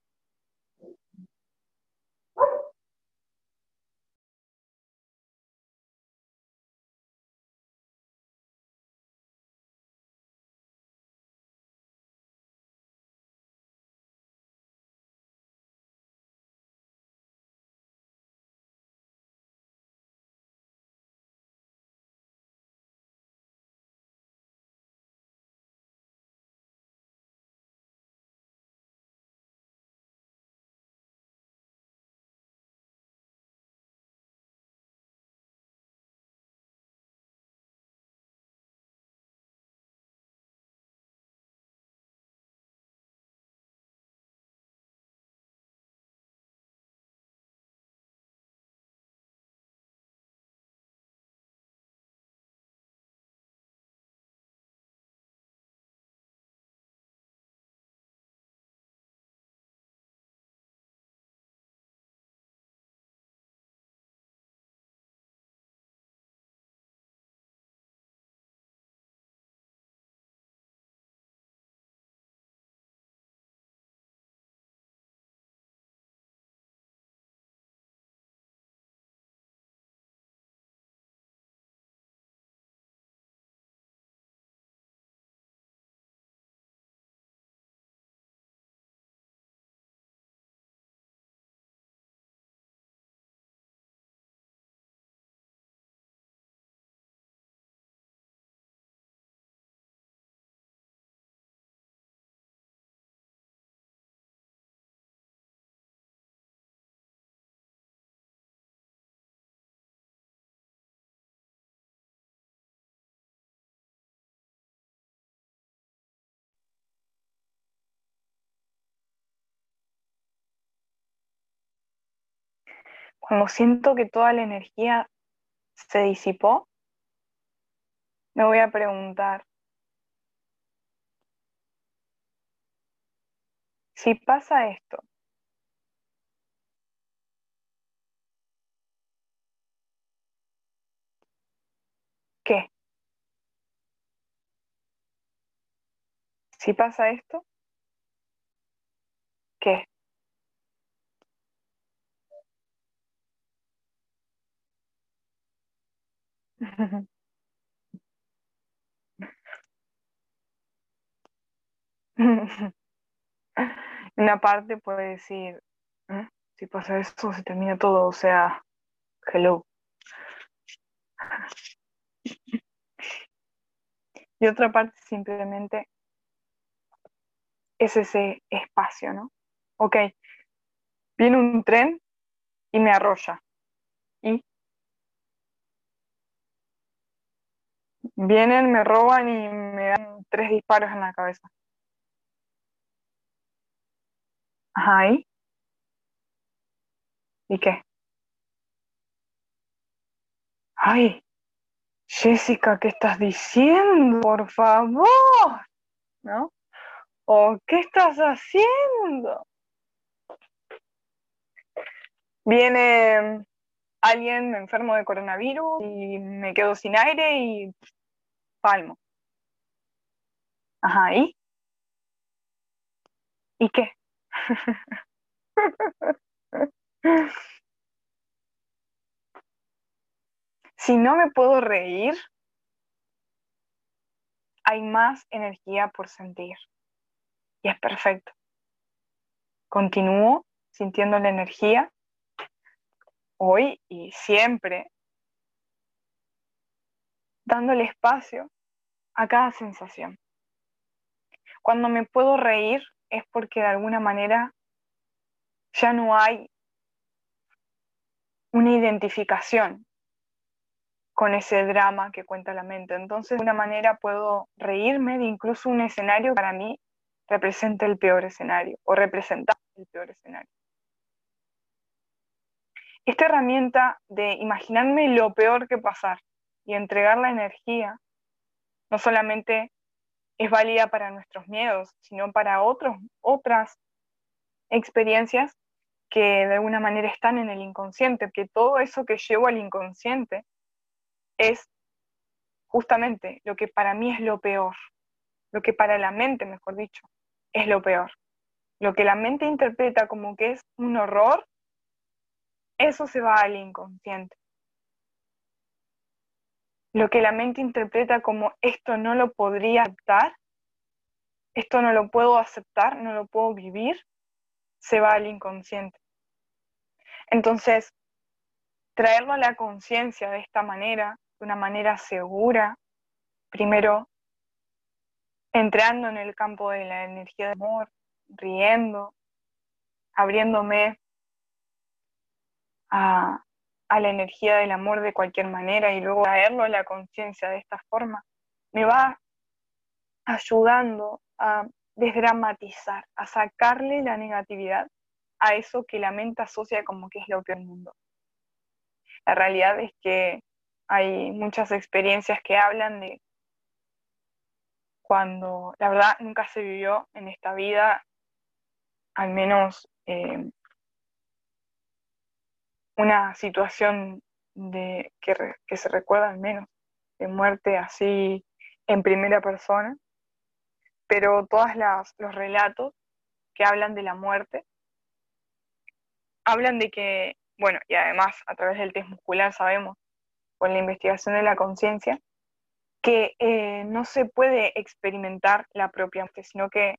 Cuando siento que toda la energía se disipó, me voy a preguntar, si pasa esto, ¿qué? Si pasa esto, ¿qué? Una parte puede decir, ¿eh? si pasa esto, se termina todo, o sea, hello. Y otra parte simplemente es ese espacio, ¿no? Ok, viene un tren y me arrolla. ¿Y Vienen, me roban y me dan tres disparos en la cabeza. Ajá, ¿y? ¿Y qué? Ay, Jessica, ¿qué estás diciendo? Por favor, ¿no? ¿O qué estás haciendo? Viene alguien enfermo de coronavirus y me quedo sin aire y palmo. Ajá, ¿y? ¿Y qué? si no me puedo reír, hay más energía por sentir. Y es perfecto. Continúo sintiendo la energía hoy y siempre, dándole espacio a cada sensación. Cuando me puedo reír es porque de alguna manera ya no hay una identificación con ese drama que cuenta la mente. Entonces, de una manera puedo reírme de incluso un escenario que para mí representa el peor escenario o representa el peor escenario. Esta herramienta de imaginarme lo peor que pasar y entregar la energía no solamente es válida para nuestros miedos, sino para otros, otras experiencias que de alguna manera están en el inconsciente, que todo eso que llevo al inconsciente es justamente lo que para mí es lo peor, lo que para la mente, mejor dicho, es lo peor. Lo que la mente interpreta como que es un horror, eso se va al inconsciente. Lo que la mente interpreta como esto no lo podría aceptar, esto no lo puedo aceptar, no lo puedo vivir, se va al inconsciente. Entonces, traerlo a la conciencia de esta manera, de una manera segura, primero entrando en el campo de la energía de amor, riendo, abriéndome a, a la energía del amor de cualquier manera y luego traerlo a la conciencia de esta forma, me va ayudando a desdramatizar, a sacarle la negatividad a eso que la mente asocia como que es lo peor del mundo. La realidad es que hay muchas experiencias que hablan de cuando la verdad nunca se vivió en esta vida, al menos eh, una situación de, que, se recuerda al menos de muerte así en primera persona, pero todos los relatos que hablan de la muerte hablan de que, bueno, y además a través del test muscular sabemos, con la investigación de la conciencia, que eh, no se puede experimentar la propia muerte, sino que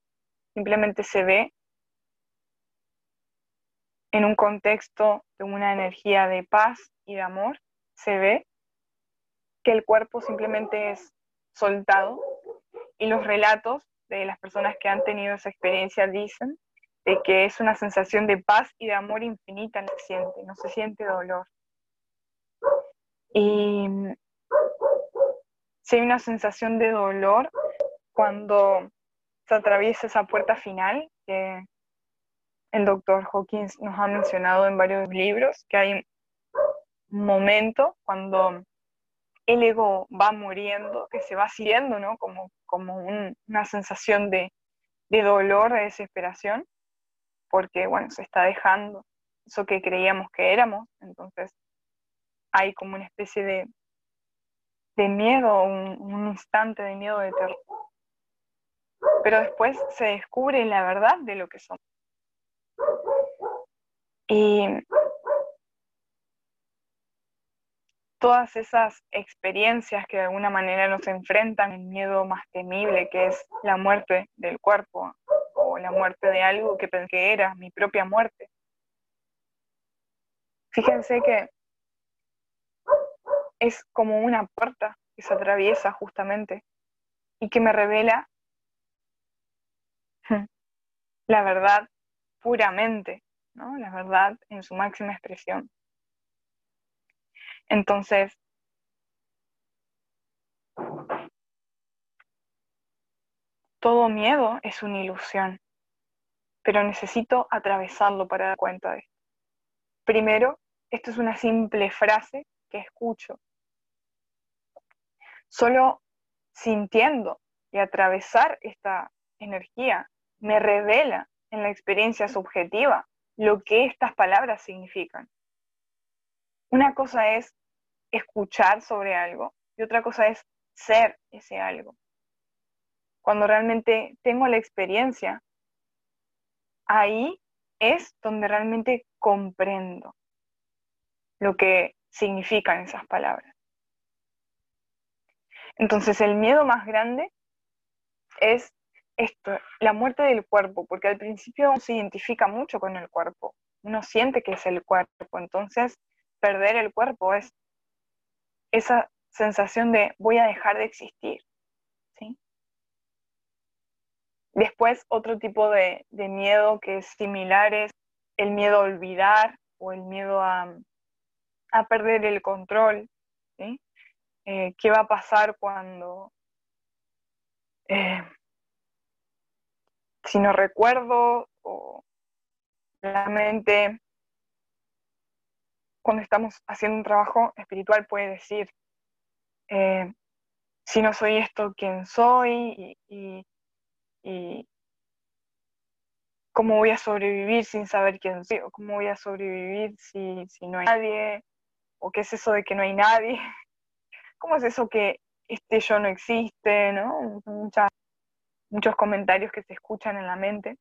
simplemente se ve en un contexto de una energía de paz y de amor, se ve que el cuerpo simplemente es soltado y los relatos de las personas que han tenido esa experiencia dicen de que es una sensación de paz y de amor infinita, no se siente, no se siente dolor. Y si hay una sensación de dolor cuando se atraviesa esa puerta final que el doctor Hawkins nos ha mencionado en varios libros, que hay un momento cuando el ego va muriendo, que se va haciendo, ¿no? Como, como una sensación de, de dolor, de desesperación, porque, bueno, se está dejando eso que creíamos que éramos, entonces hay como una especie de, de miedo, un, un instante de miedo de terror. Pero después se descubre la verdad de lo que somos. Y todas esas experiencias que de alguna manera nos enfrentan el miedo más temible, que es la muerte del cuerpo o la muerte de algo que pensé que era mi propia muerte. Fíjense que es como una puerta que se atraviesa justamente y que me revela la verdad puramente, ¿no? la verdad en su máxima expresión. Entonces, Todo miedo es una ilusión, pero necesito atravesarlo para dar cuenta de esto. Primero, esto es una simple frase que escucho. Solo sintiendo y atravesar esta energía me revela en la experiencia subjetiva lo que estas palabras significan. Una cosa es escuchar sobre algo y otra cosa es ser ese algo. Cuando realmente tengo la experiencia, ahí es donde realmente comprendo lo que significan esas palabras. Entonces el miedo más grande es esto, la muerte del cuerpo, porque al principio uno se identifica mucho con el cuerpo, uno siente que es el cuerpo, entonces perder el cuerpo es esa sensación de voy a dejar de existir. ¿sí? Después otro tipo de, miedo que es similar es el miedo a olvidar o el miedo a, perder el control. ¿sí? Eh, ¿Qué va a pasar cuando... Eh, si no recuerdo o realmente cuando estamos haciendo un trabajo espiritual puede decir, eh, si no soy esto, ¿quién soy? Y, cómo voy a sobrevivir sin saber quién soy, o cómo voy a sobrevivir si, si no hay nadie, o qué es eso de que no hay nadie, cómo es eso que este yo no existe, ¿no? Muchas muchos comentarios que se escuchan en la mente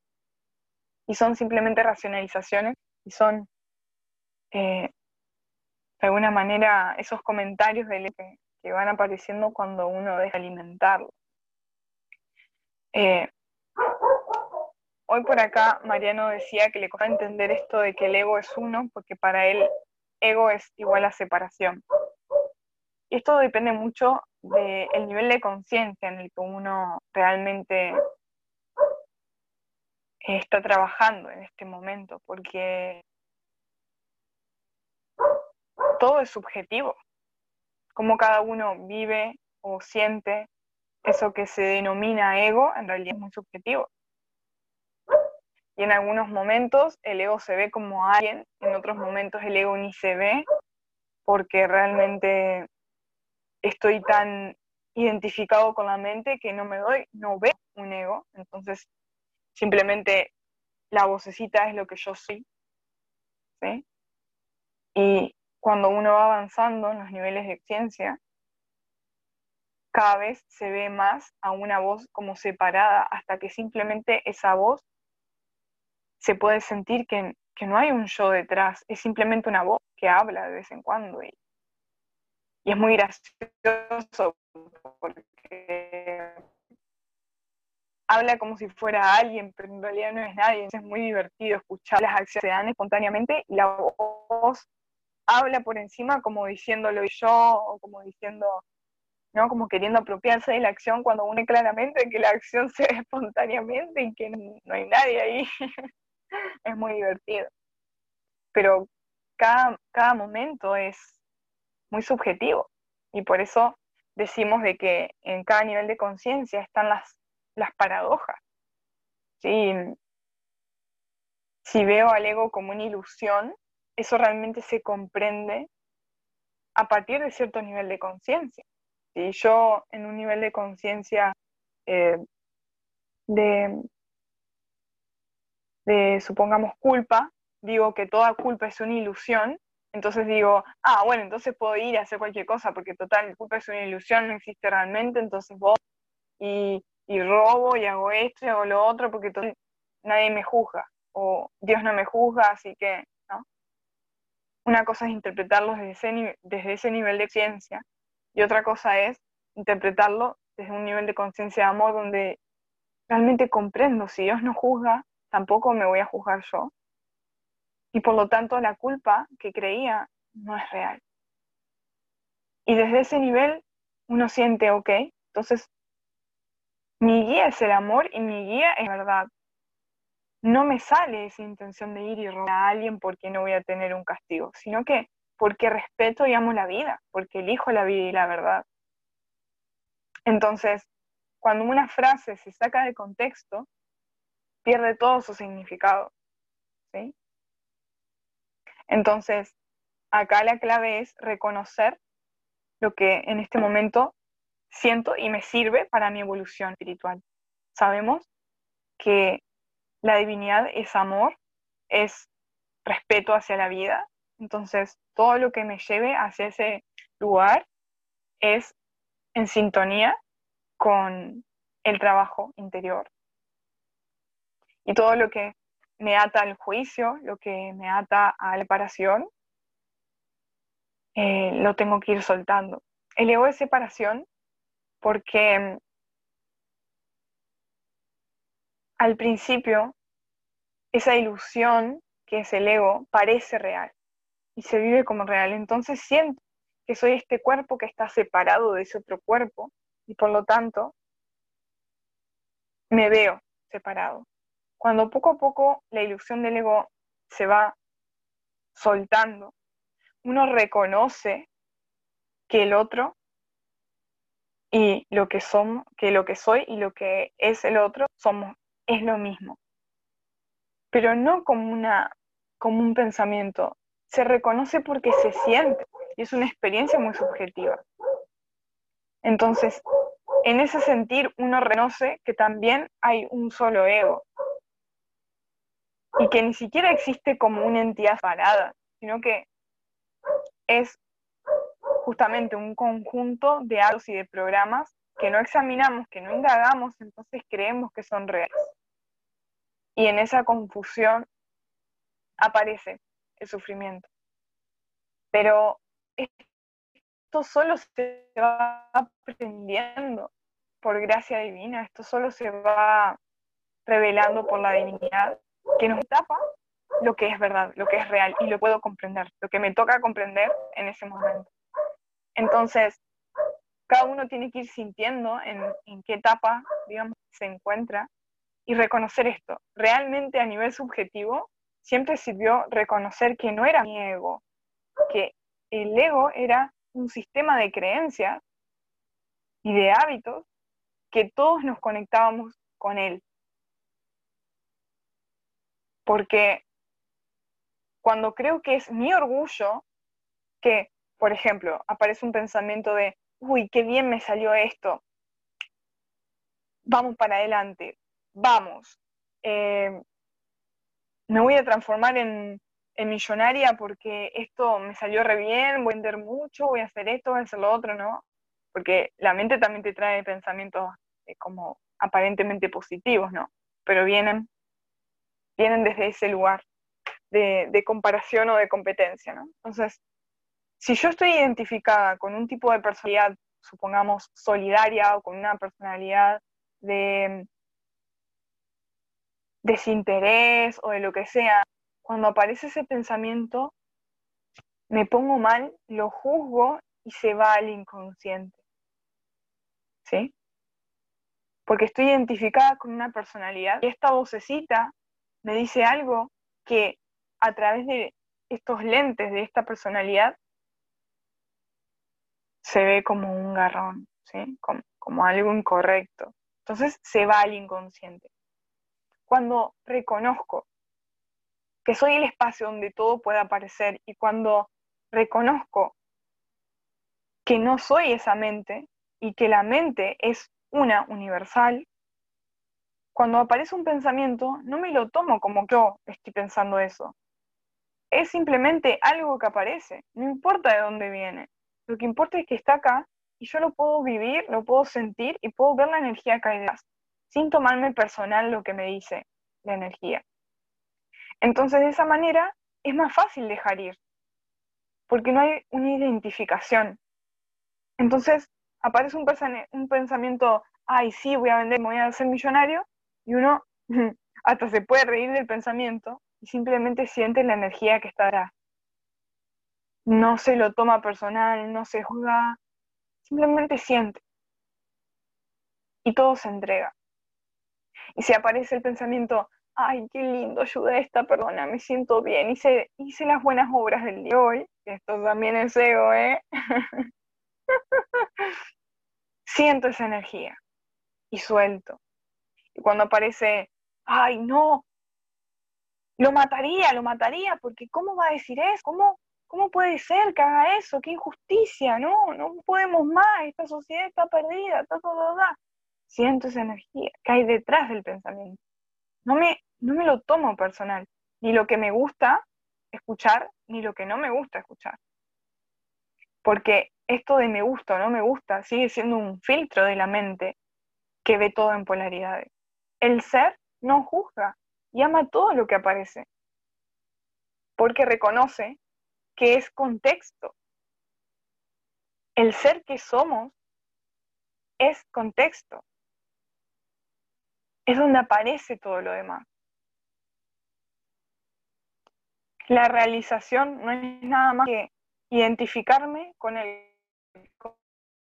y son simplemente racionalizaciones y son eh, de alguna manera esos comentarios de que, que, van apareciendo cuando uno deja alimentarlo. Eh, hoy por acá Mariano decía que le costaba entender esto de que el ego es uno, porque para él ego es igual a separación. Y esto depende mucho del nivel de conciencia en el que uno realmente está trabajando en este momento, porque todo es subjetivo. Como cada uno vive o siente eso que se denomina ego, en realidad es muy subjetivo. Y en algunos momentos el ego se ve como alguien, en otros momentos el ego ni se ve, porque realmente estoy tan identificado con la mente que no me doy, no veo un ego, entonces simplemente la vocecita es lo que yo soy. Y cuando uno va avanzando en los niveles de ciencia, cada vez se ve más a una voz como separada, hasta que simplemente esa voz se puede sentir que, que no hay un yo detrás, es simplemente una voz que habla de vez en cuando. Y y es muy gracioso porque habla como si fuera alguien, pero en realidad no es nadie. Es muy divertido escuchar las acciones se dan espontáneamente y la voz habla por encima como diciéndolo yo o como diciendo, ¿no? Como queriendo apropiarse de la acción cuando uno claramente que la acción se da espontáneamente y que no hay nadie ahí. es muy divertido. Pero cada, cada momento es muy subjetivo. Y por eso decimos de que en cada nivel de conciencia están las, las paradojas. Si veo al ego como una ilusión, eso realmente se comprende a partir de cierto nivel de conciencia. Si yo en un nivel de conciencia eh, de, supongamos, culpa, digo que toda culpa es una ilusión, entonces digo, ah, bueno, entonces puedo ir a hacer cualquier cosa, porque total, el culpa es una ilusión, no existe realmente, entonces voy y, robo y hago esto y hago lo otro, porque nadie me juzga, o Dios no me juzga, así que, ¿no? Una cosa es interpretarlo desde ese, desde ese nivel de ciencia, y otra cosa es interpretarlo desde un nivel de conciencia de amor donde realmente comprendo, si Dios no juzga, tampoco me voy a juzgar yo, y por lo tanto la culpa que creía no es real. Y desde ese nivel uno siente, ok, entonces mi guía es el amor y mi guía es verdad. No me sale esa intención de ir y robar a alguien porque no voy a tener un castigo, sino que porque respeto y amo la vida, porque elijo la vida y la verdad. Entonces, cuando una frase se saca de contexto, pierde todo su significado. ¿sí? Entonces, acá la clave es reconocer lo que en este momento siento y me sirve para mi evolución espiritual. Sabemos que la divinidad es amor, es respeto hacia la vida, entonces todo lo que me lleve hacia ese lugar es en sintonía con el trabajo interior. Y todo lo que me ata al juicio, lo que me ata a la separación, eh, lo tengo que ir soltando. El ego es separación porque mm, al principio esa ilusión que es el ego parece real y se vive como real. Entonces siento que soy este cuerpo que está separado de ese otro cuerpo y por lo tanto me veo separado. Cuando poco a poco la ilusión del ego se va soltando, uno reconoce que el otro y lo que somos, que lo que soy y lo que es el otro somos es lo mismo. Pero no como una como un pensamiento, se reconoce porque se siente y es una experiencia muy subjetiva. Entonces, en ese sentir uno reconoce que también hay un solo ego y que ni siquiera existe como una entidad parada, sino que es justamente un conjunto de actos y de programas que no examinamos, que no indagamos, entonces creemos que son reales. Y en esa confusión aparece el sufrimiento. Pero esto solo se va aprendiendo por gracia divina, esto solo se va revelando por la divinidad, que nos tapa lo que es verdad, lo que es real, y lo puedo comprender, lo que me toca comprender en ese momento. Entonces, cada uno tiene que ir sintiendo en, en qué etapa, digamos, se encuentra y reconocer esto. Realmente a nivel subjetivo, siempre sirvió reconocer que no era mi ego, que el ego era un sistema de creencias y de hábitos que todos nos conectábamos con él. Porque cuando creo que es mi orgullo, que, por ejemplo, aparece un pensamiento de, uy, qué bien me salió esto, vamos para adelante, vamos, eh, me voy a transformar en, millonaria porque esto me salió re bien, voy a vender mucho, voy a hacer esto, voy a hacer lo otro, ¿no? Porque la mente también te trae pensamientos eh, como aparentemente positivos, ¿no? Pero vienen, vienen desde ese lugar de, de comparación o de competencia, ¿no? Entonces, si yo estoy identificada con un tipo de personalidad, supongamos solidaria o con una personalidad de desinterés o de lo que sea, cuando aparece ese pensamiento, me pongo mal, lo juzgo y se va al inconsciente. ¿Sí? Porque estoy identificada con una personalidad y esta vocecita me dice algo que a través de estos lentes de esta personalidad se ve como un garrón, ¿sí? como, como algo incorrecto. Entonces se va al inconsciente cuando reconozco que soy el espacio donde todo puede aparecer y cuando reconozco que no soy esa mente y que la mente es una universal, cuando aparece un pensamiento no me lo tomo como yo estoy pensando eso. Es simplemente algo que aparece, no importa de dónde viene. Lo que importa es que está acá y yo lo puedo vivir, lo puedo sentir y puedo ver la energía que hay detrás sin tomarme personal lo que me dice la energía. Entonces, de esa manera es más fácil dejar ir, porque no hay una identificación. Entonces, aparece un, pensamiento, ay, sí, voy a vender, me voy a hacer millonario, y uno hasta se puede reír del pensamiento y simplemente siente la energía que estará. No se lo toma personal, no se juzga, simplemente siente. Y todo se entrega. Y si aparece el pensamiento, ay, qué lindo, ayuda a esta persona, me siento bien, hice, hice las buenas obras del día de hoy, esto también es ego, ¿eh? siento esa energía y suelto. Cuando aparece, ay, no, lo mataría, lo mataría, porque ¿cómo va a decir eso? ¿Cómo, cómo puede ser que haga eso? ¡Qué injusticia! No, no podemos más, esta sociedad está perdida, está todo, Siento esa energía que hay detrás del pensamiento. No me, no me lo tomo personal, ni lo que me gusta escuchar, ni lo que no me gusta escuchar. Porque esto de me gusta o no me gusta sigue siendo un filtro de la mente que ve todo en polaridades. El ser no juzga y ama todo lo que aparece, porque reconoce que es contexto. El ser que somos es contexto. Es donde aparece todo lo demás. La realización no es nada más que identificarme con el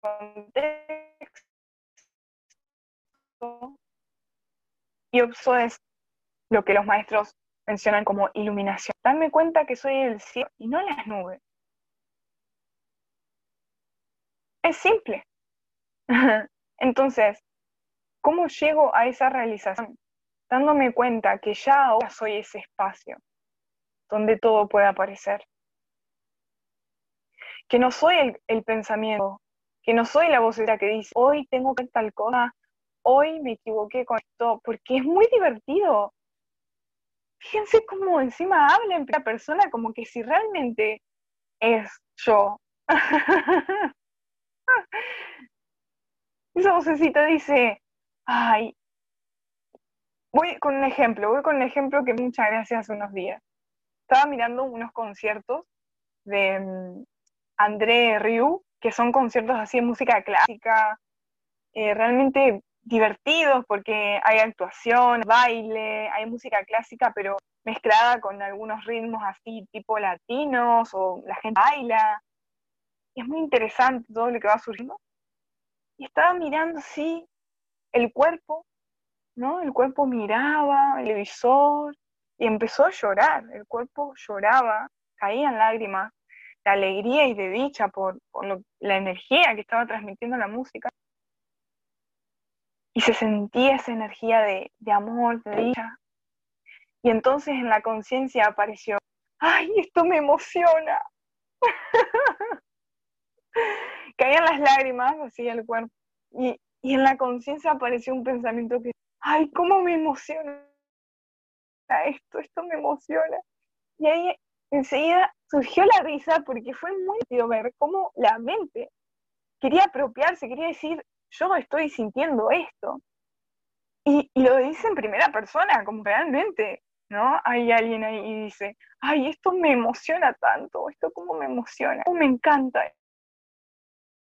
contexto y eso es lo que los maestros mencionan como iluminación. Darme cuenta que soy el cielo y no las nubes. Es simple. Entonces, ¿cómo llego a esa realización? Dándome cuenta que ya ahora soy ese espacio donde todo puede aparecer. Que no soy el, pensamiento, que no soy la vocera que dice, hoy tengo que tal cosa, hoy me equivoqué con esto, porque es muy divertido. Fíjense cómo encima habla en primera persona como que si realmente es yo. Esa vocecita dice, ay, voy con un ejemplo, voy con un ejemplo que muchas gracias hace unos días. Estaba mirando unos conciertos de mm, André Rieu, que son conciertos así de música clásica, eh, realmente divertidos porque hay actuación, baile, hay música clásica, pero mezclada con algunos ritmos así tipo latinos o la gente baila. es muy interesante todo lo que va surgiendo. Y estaba mirando así el cuerpo, ¿no? El cuerpo miraba el visor y empezó a llorar. El cuerpo lloraba, caían lágrimas de alegría y de dicha por, la energía que estaba transmitiendo la música y se sentía esa energía de, amor, de dicha. Y entonces en la conciencia apareció, ¡ay, esto me emociona! Caían las lágrimas así el cuerpo. Y, y en la conciencia apareció un pensamiento que, ¡ay, cómo me emociona esto! Esto me emociona. Y ahí enseguida surgió la risa porque fue muy divertido ver cómo la mente quería apropiarse, quería decir, yo estoy sintiendo esto. Y, lo dice en primera persona, como realmente, ¿no? Hay alguien ahí y dice, ay, esto me emociona tanto, esto como me emociona, me encanta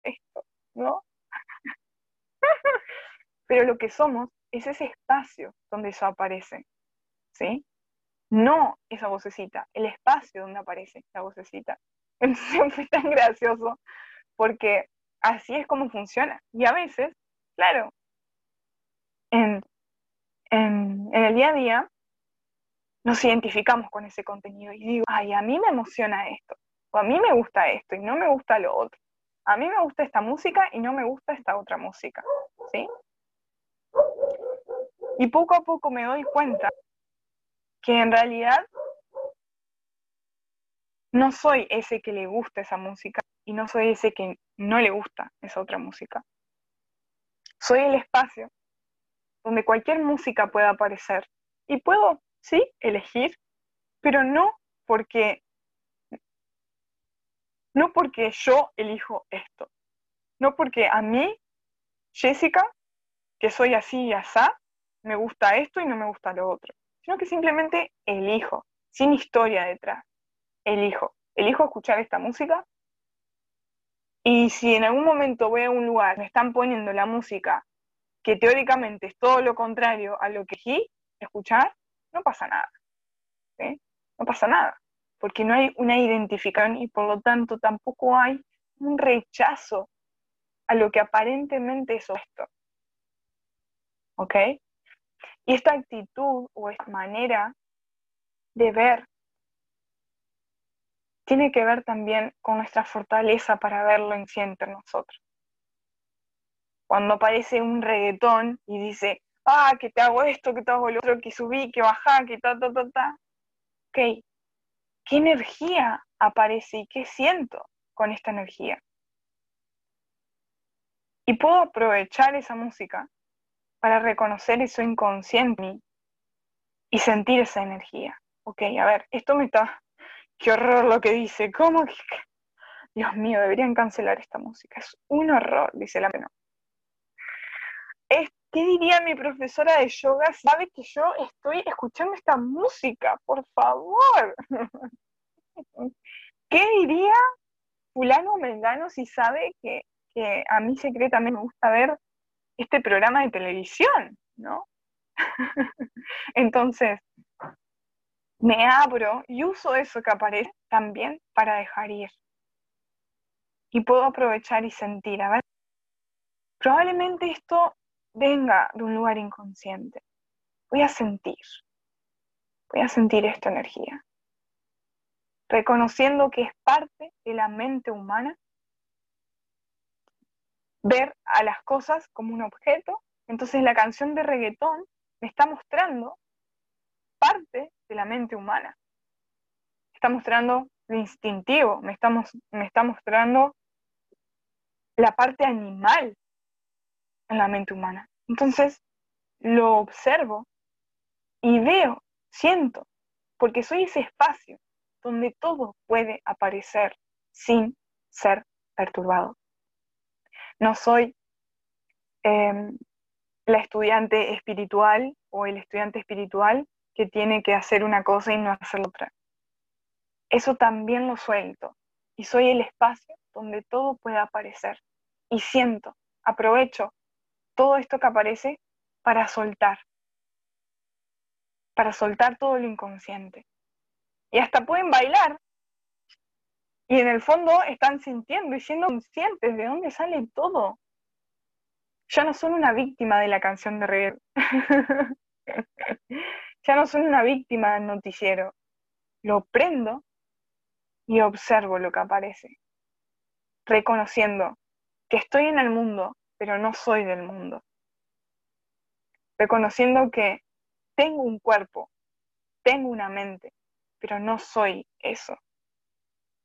esto, ¿no? Pero lo que somos es ese espacio donde eso aparece, ¿sí? No esa vocecita, el espacio donde aparece la vocecita. Entonces fue tan gracioso porque así es como funciona. Y a veces, claro, en, el día a día nos identificamos con ese contenido y digo, ay, a mí me emociona esto, o a mí me gusta esto y no me gusta lo otro. A mí me gusta esta música y no me gusta esta otra música, ¿sí? Y poco a poco me doy cuenta que en realidad no soy ese que le gusta esa música y no soy ese que no le gusta esa otra música. Soy el espacio donde cualquier música pueda aparecer y puedo, sí, elegir, pero no porque no porque yo elijo esto, no porque a mí, Jessica, que soy así y asá, me gusta esto y no me gusta lo otro, sino que simplemente elijo, sin historia detrás elijo, elijo escuchar esta música. Y si en algún momento voy a un lugar, me están poniendo la música que teóricamente es todo lo contrario a lo que elegí escuchar, no pasa nada. No pasa nada, porque no hay una identificación y por lo tanto tampoco hay un rechazo a lo que aparentemente es esto. ¿Ok? Y esta actitud o esta manera de ver tiene que ver también con nuestra fortaleza para verlo en sí entre nosotros. cuando aparece un reggaetón y dice, ah, que te hago esto, que te hago lo otro, que subí, que bajá, que ta, ta, ta, ta. Ok, ¿qué energía aparece y qué siento con esta energía? Y puedo aprovechar esa música para reconocer eso inconsciente y sentir esa energía. Ok, a ver, esto me está... Qué horror lo que dice. ¿Cómo que... Dios mío, deberían cancelar esta música. Es un horror, dice la menor. ¿Qué diría mi profesora de yoga? Sabe que yo estoy escuchando esta música, por favor. ¿Qué diría fulano mengano si sabe que, que a mí secretamente me gusta ver este programa de televisión, ¿no? Entonces, me abro y uso eso que aparece también para dejar ir. Y puedo aprovechar y sentir, ver, probablemente esto venga de un lugar inconsciente. Voy a sentir, voy a sentir esta energía, reconociendo que es parte de la mente humana ver a las cosas como un objeto. Entonces la canción de reggaetón me está mostrando parte de la mente humana. Está mostrando lo instintivo, me está, me está mostrando la parte animal en la mente humana. Entonces lo observo y veo, siento, porque soy ese espacio donde todo puede aparecer sin ser perturbado. No soy em, la estudiante espiritual o el estudiante espiritual que tiene que hacer una cosa y no hacer otra. Eso también lo suelto y soy el espacio donde todo puede aparecer. Y siento, aprovecho todo esto que aparece para soltar, para soltar todo lo inconsciente. Y hasta pueden bailar y en el fondo están sintiendo y siendo conscientes de dónde sale todo. Ya no son una víctima de la canción de reggae. ya no son una víctima del noticiero. Lo prendo y observo lo que aparece, reconociendo que estoy en el mundo, pero no soy del mundo. Reconociendo que tengo un cuerpo, tengo una mente, pero no soy eso.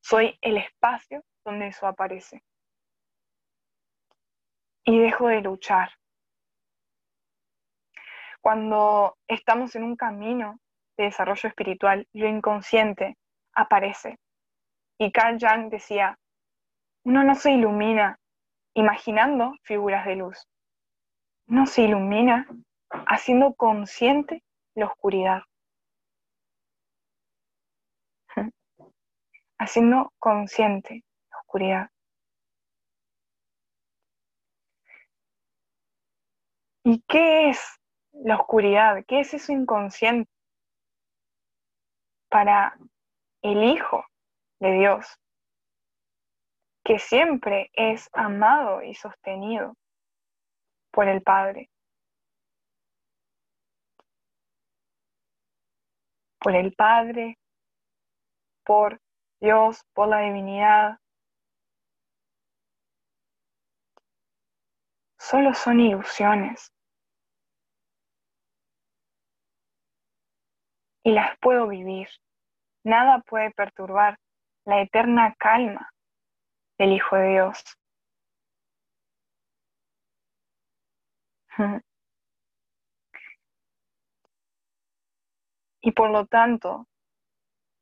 Soy el espacio donde eso aparece. Y dejo de luchar. Cuando estamos en un camino de desarrollo espiritual, lo inconsciente aparece. Y Carl Jung decía, uno no se ilumina imaginando figuras de luz. Uno se ilumina haciendo consciente la oscuridad. haciendo consciente la oscuridad. ¿Y qué es la oscuridad? ¿Qué es eso inconsciente para el Hijo de Dios, que siempre es amado y sostenido por el Padre? Por el Padre, por Dios, por la divinidad. Solo son ilusiones. Y las puedo vivir. Nada puede perturbar la eterna calma del Hijo de Dios. Y por lo tanto,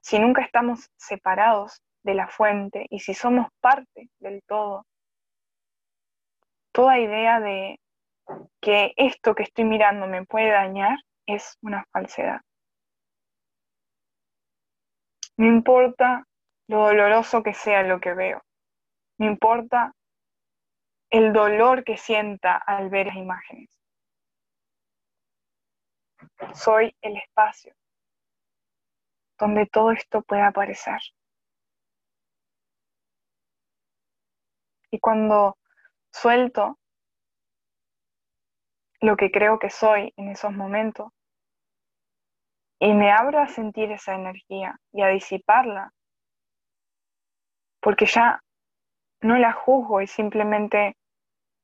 si nunca estamos separados de la fuente y si somos parte del todo, toda idea de que esto que estoy mirando me puede dañar es una falsedad. No importa lo doloroso que sea lo que veo, no importa el dolor que sienta al ver las imágenes. Soy el espacio donde todo esto pueda aparecer. Y cuando suelto lo que creo que soy en esos momentos y me abro a sentir esa energía y a disiparla, porque ya no la juzgo y simplemente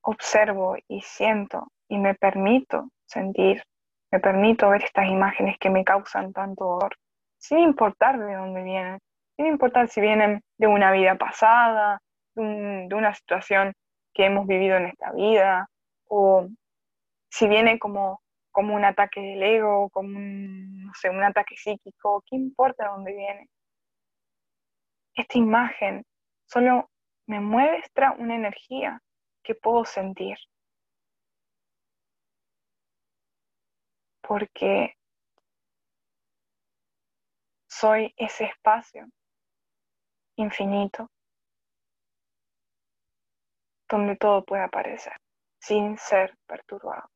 observo y siento y me permito sentir, me permito ver estas imágenes que me causan tanto dolor, sin importar de dónde vienen, sin importar si vienen de una vida pasada, de, una situación que hemos vivido en esta vida, o si viene como, como un ataque del ego, como un, no sé, un ataque psíquico, ¿qué importa de dónde viene? Esta imagen solo me muestra una energía que puedo sentir. Porque soy ese espacio infinito donde todo puede aparecer sin ser perturbado.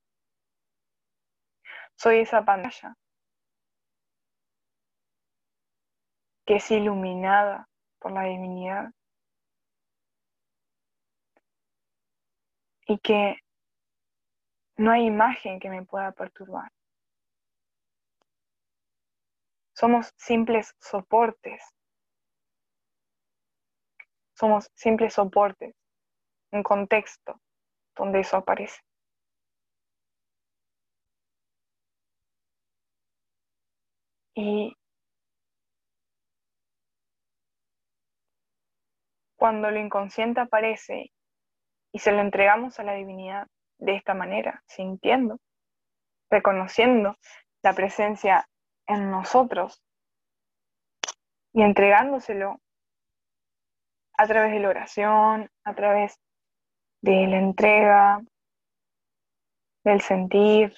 Soy esa pantalla que es iluminada por la divinidad y que no hay imagen que me pueda perturbar. Somos simples soportes. Somos simples soportes, un contexto donde eso aparece. Y cuando lo inconsciente aparece y se lo entregamos a la divinidad de esta manera, sintiendo, reconociendo la presencia en nosotros y entregándoselo a través de la oración, a través de la entrega, del sentir.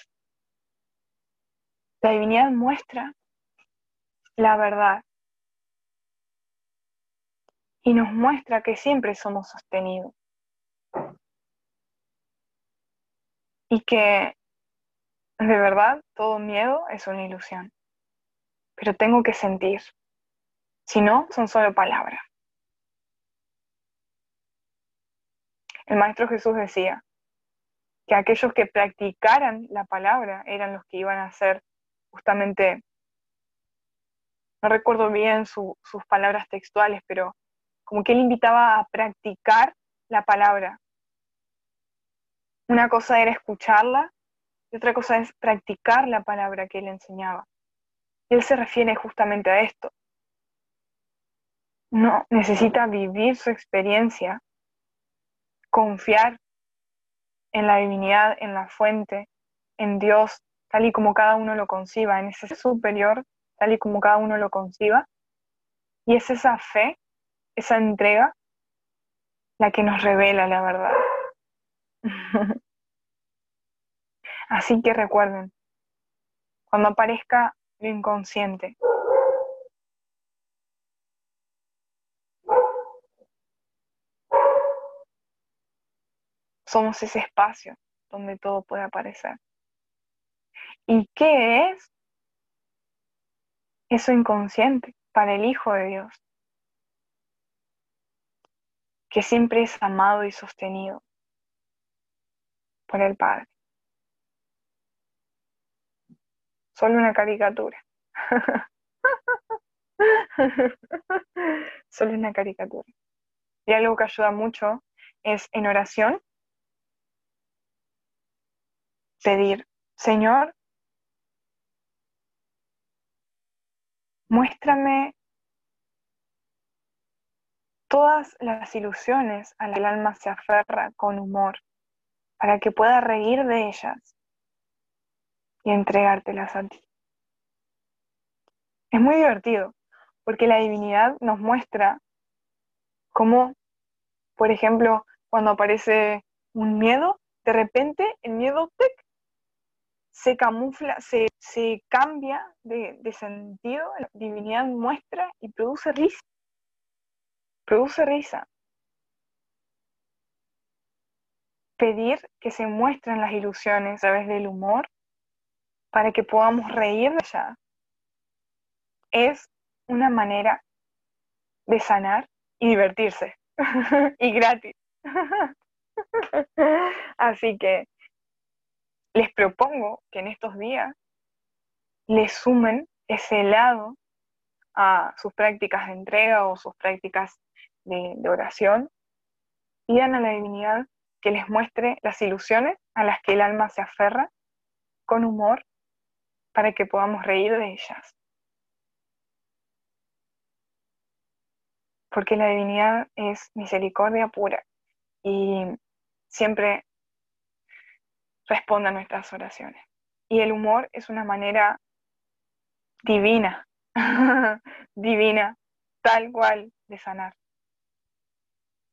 La divinidad muestra la verdad. Y nos muestra que siempre somos sostenidos. Y que de verdad todo miedo es una ilusión, pero tengo que sentir, si no, son solo palabras. El Maestro Jesús decía que aquellos que practicaran la palabra eran los que iban a ser justamente, no recuerdo bien sus palabras textuales, pero como que él invitaba a practicar la palabra, una cosa era escucharla y otra cosa es practicar la palabra que él enseñaba. Y él se refiere justamente a esto. No, necesita vivir su experiencia, confiar en la divinidad, en la fuente, en Dios, tal y como cada uno lo conciba, en ese superior, tal y como cada uno lo conciba. Y es esa fe, esa entrega, la que nos revela la verdad. Así que recuerden, cuando aparezca lo inconsciente, somos ese espacio donde todo puede aparecer. ¿Y qué es eso inconsciente para el Hijo de Dios? Que siempre es amado y sostenido por el Padre. Solo una caricatura. Solo una caricatura. Y algo que ayuda mucho es en oración pedir, Señor, muéstrame todas las ilusiones a las que el alma se aferra con humor para que pueda reír de ellas y entregártelas a ti. Es muy divertido, porque la divinidad nos muestra cómo, por ejemplo, cuando aparece un miedo, de repente el miedo se camufla, se, cambia de, de, sentido, la divinidad muestra y produce risa. Produce risa. pedir que se muestren las ilusiones a través del humor para que podamos reír de ellas es una manera de sanar y divertirse y gratis. Así que les propongo que en estos días les sumen ese lado a sus prácticas de entrega o sus prácticas de, de oración, dan a la divinidad que les muestre las ilusiones a las que el alma se aferra con humor para que podamos reír de ellas. Porque la divinidad es misericordia pura y siempre responde a nuestras oraciones. Y el humor es una manera divina, divina, tal cual de sanar.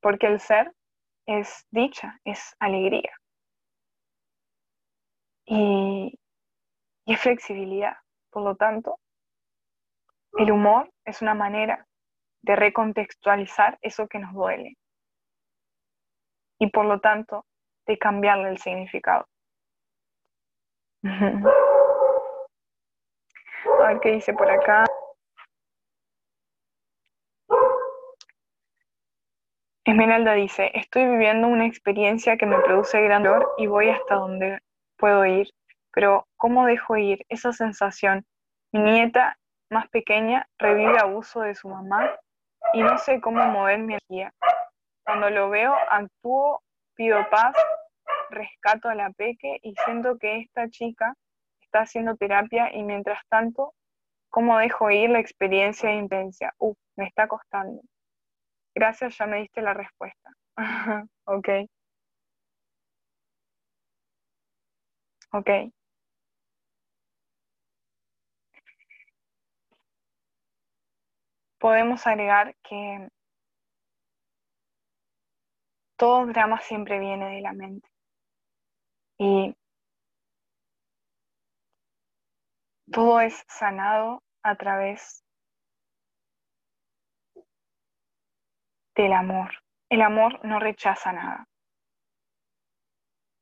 Porque el ser es dicha, es alegría. Y, y es flexibilidad. Por lo tanto, el humor es una manera de recontextualizar eso que nos duele. Y por lo tanto, de cambiarle el significado. A ver qué dice por acá. Esmeralda dice, estoy viviendo una experiencia que me produce gran dolor y voy hasta donde puedo ir, pero ¿cómo dejo ir esa sensación? Mi nieta más pequeña revive abuso de su mamá y no sé cómo mover mi energía. Cuando lo veo, actúo, pido paz, rescato a la peque y siento que esta chica está haciendo terapia y mientras tanto, ¿cómo dejo ir la experiencia de? Uf, me está costando. Gracias, ya me diste la respuesta. ok. Ok. Podemos agregar que todo drama siempre viene de la mente. Y todo es sanado a través del amor. El amor no rechaza nada.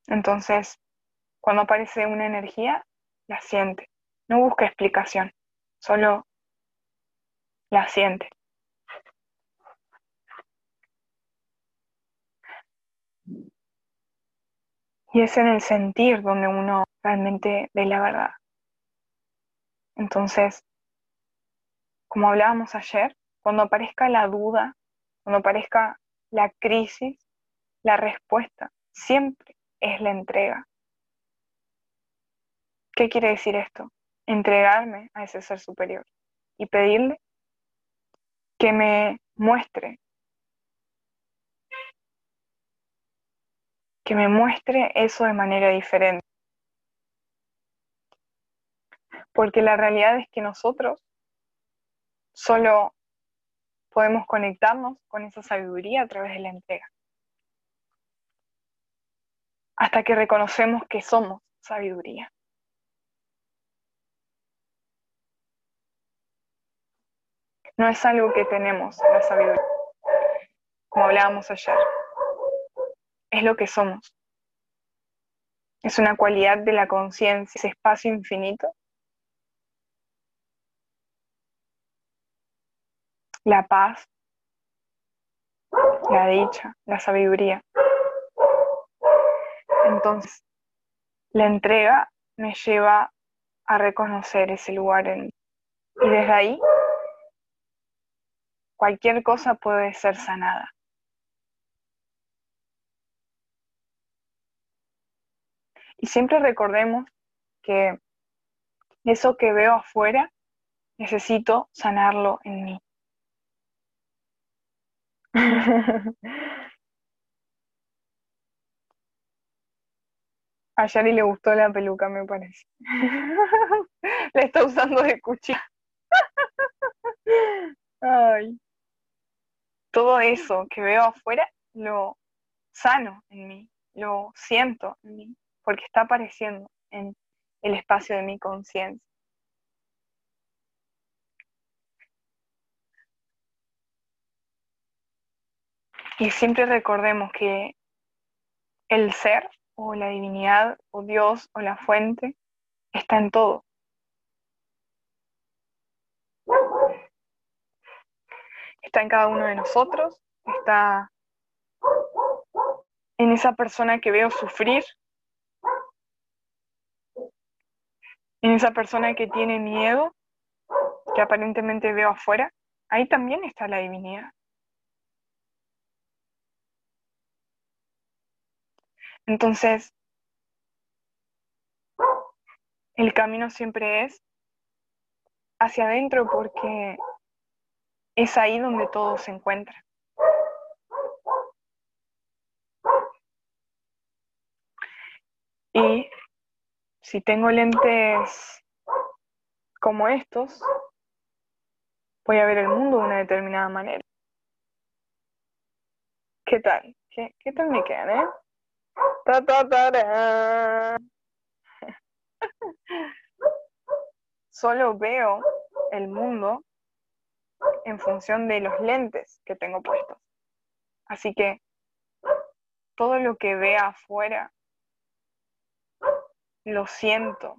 Entonces, cuando aparece una energía, la siente. No busca explicación, solo la siente. Y es en el sentir donde uno realmente ve la verdad. Entonces, como hablábamos ayer, cuando aparezca la duda, cuando aparezca la crisis, la respuesta siempre es la entrega. ¿Qué quiere decir esto? Entregarme a ese ser superior y pedirle que me muestre, que me muestre eso de manera diferente. Porque la realidad es que nosotros solo podemos conectarnos con esa sabiduría a través de la entrega. Hasta que reconocemos que somos sabiduría. No es algo que tenemos, la sabiduría, como hablábamos ayer. Es lo que somos. Es una cualidad de la conciencia, ese espacio infinito la paz, la dicha, la sabiduría. Entonces, la entrega me lleva a reconocer ese lugar en mí. Y desde ahí, cualquier cosa puede ser sanada. Y siempre recordemos que eso que veo afuera, necesito sanarlo en mí. A Yari le gustó la peluca, me parece. la está usando de cuchilla. Ay. Todo eso que veo afuera lo sano en mí, lo siento en mí, porque está apareciendo en el espacio de mi conciencia. Y siempre recordemos que el ser o la divinidad o Dios o la fuente está en todo. Está en cada uno de nosotros, está en esa persona que veo sufrir, en esa persona que tiene miedo, que aparentemente veo afuera, ahí también está la divinidad. Entonces, el camino siempre es hacia adentro porque es ahí donde todo se encuentra. Y si tengo lentes como estos, voy a ver el mundo de una determinada manera. ¿Qué tal? ¿Qué, tal me quedan, eh? Solo veo el mundo en función de los lentes que tengo puestos. Así que todo lo que vea afuera lo siento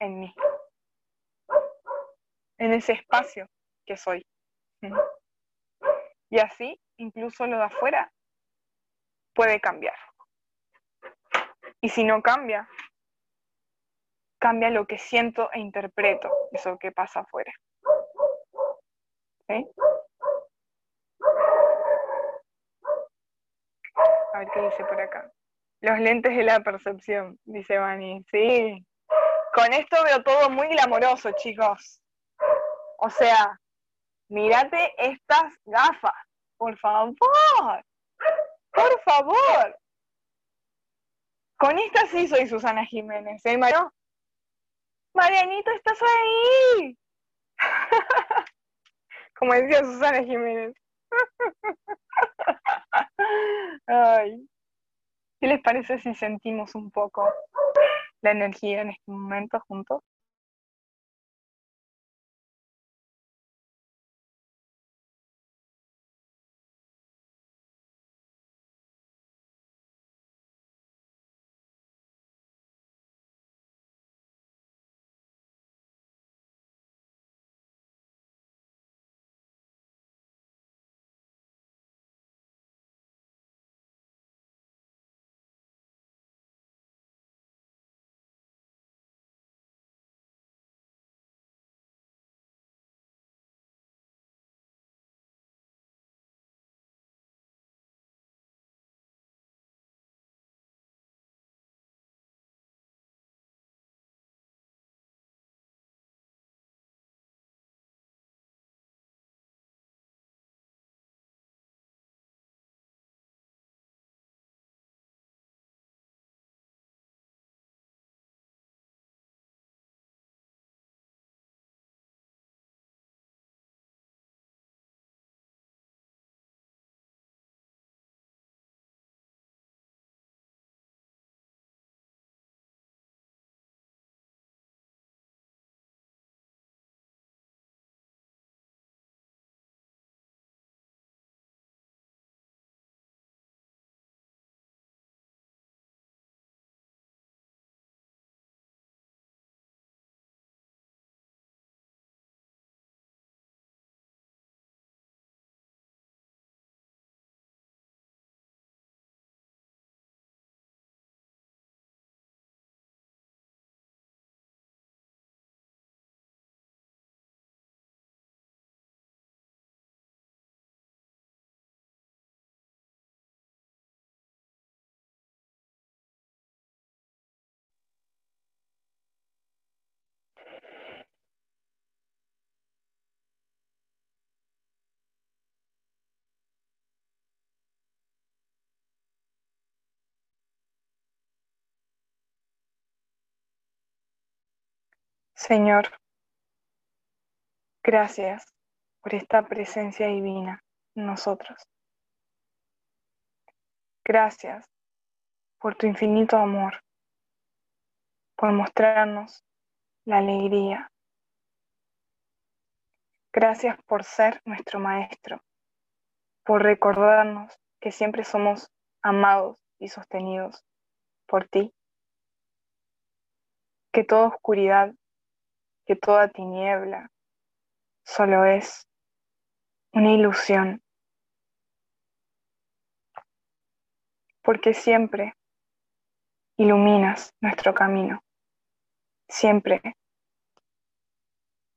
en mí, en ese espacio que soy. Y así, incluso lo de afuera puede cambiar. Y si no cambia, cambia lo que siento e interpreto, eso que pasa afuera. A ver qué dice por acá. Los lentes de la percepción, dice Vani. Sí. Con esto veo todo muy glamoroso, chicos. O sea, mírate estas gafas, por favor. Por favor. Con esta sí soy Susana Jiménez, ¿eh, Mario? Marianito, estás ahí. Como decía Susana Jiménez. Ay. ¿Qué les parece si sentimos un poco la energía en este momento juntos? Señor, gracias por esta presencia divina en nosotros. Gracias por tu infinito amor, por mostrarnos la alegría. Gracias por ser nuestro Maestro, por recordarnos que siempre somos amados y sostenidos por ti, que toda oscuridad que toda tiniebla solo es una ilusión. Porque siempre iluminas nuestro camino. Siempre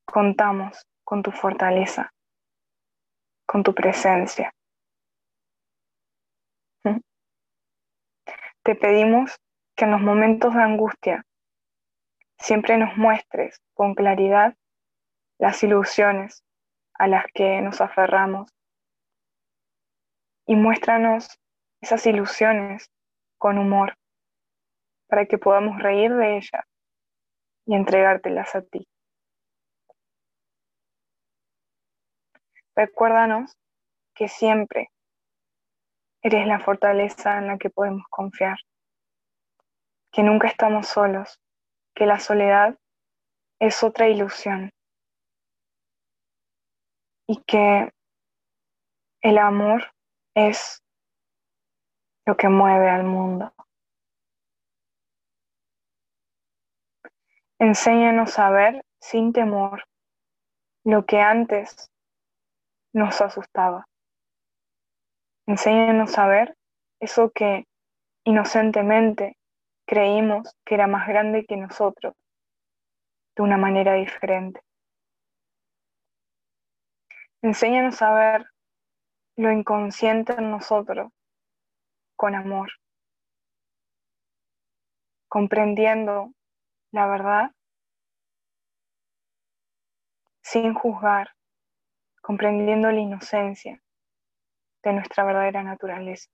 contamos con tu fortaleza, con tu presencia. Te pedimos que en los momentos de angustia siempre nos muestres con claridad las ilusiones a las que nos aferramos y muéstranos esas ilusiones con humor para que podamos reír de ellas y entregártelas a ti. Recuérdanos que siempre eres la fortaleza en la que podemos confiar, que nunca estamos solos, que la soledad es otra ilusión y que el amor es lo que mueve al mundo. Enséñanos a ver sin temor lo que antes nos asustaba. Enséñanos a ver eso que inocentemente creímos que era más grande que nosotros, de una manera diferente. Enséñanos a ver lo inconsciente en nosotros con amor, comprendiendo la verdad sin juzgar, comprendiendo la inocencia de nuestra verdadera naturaleza.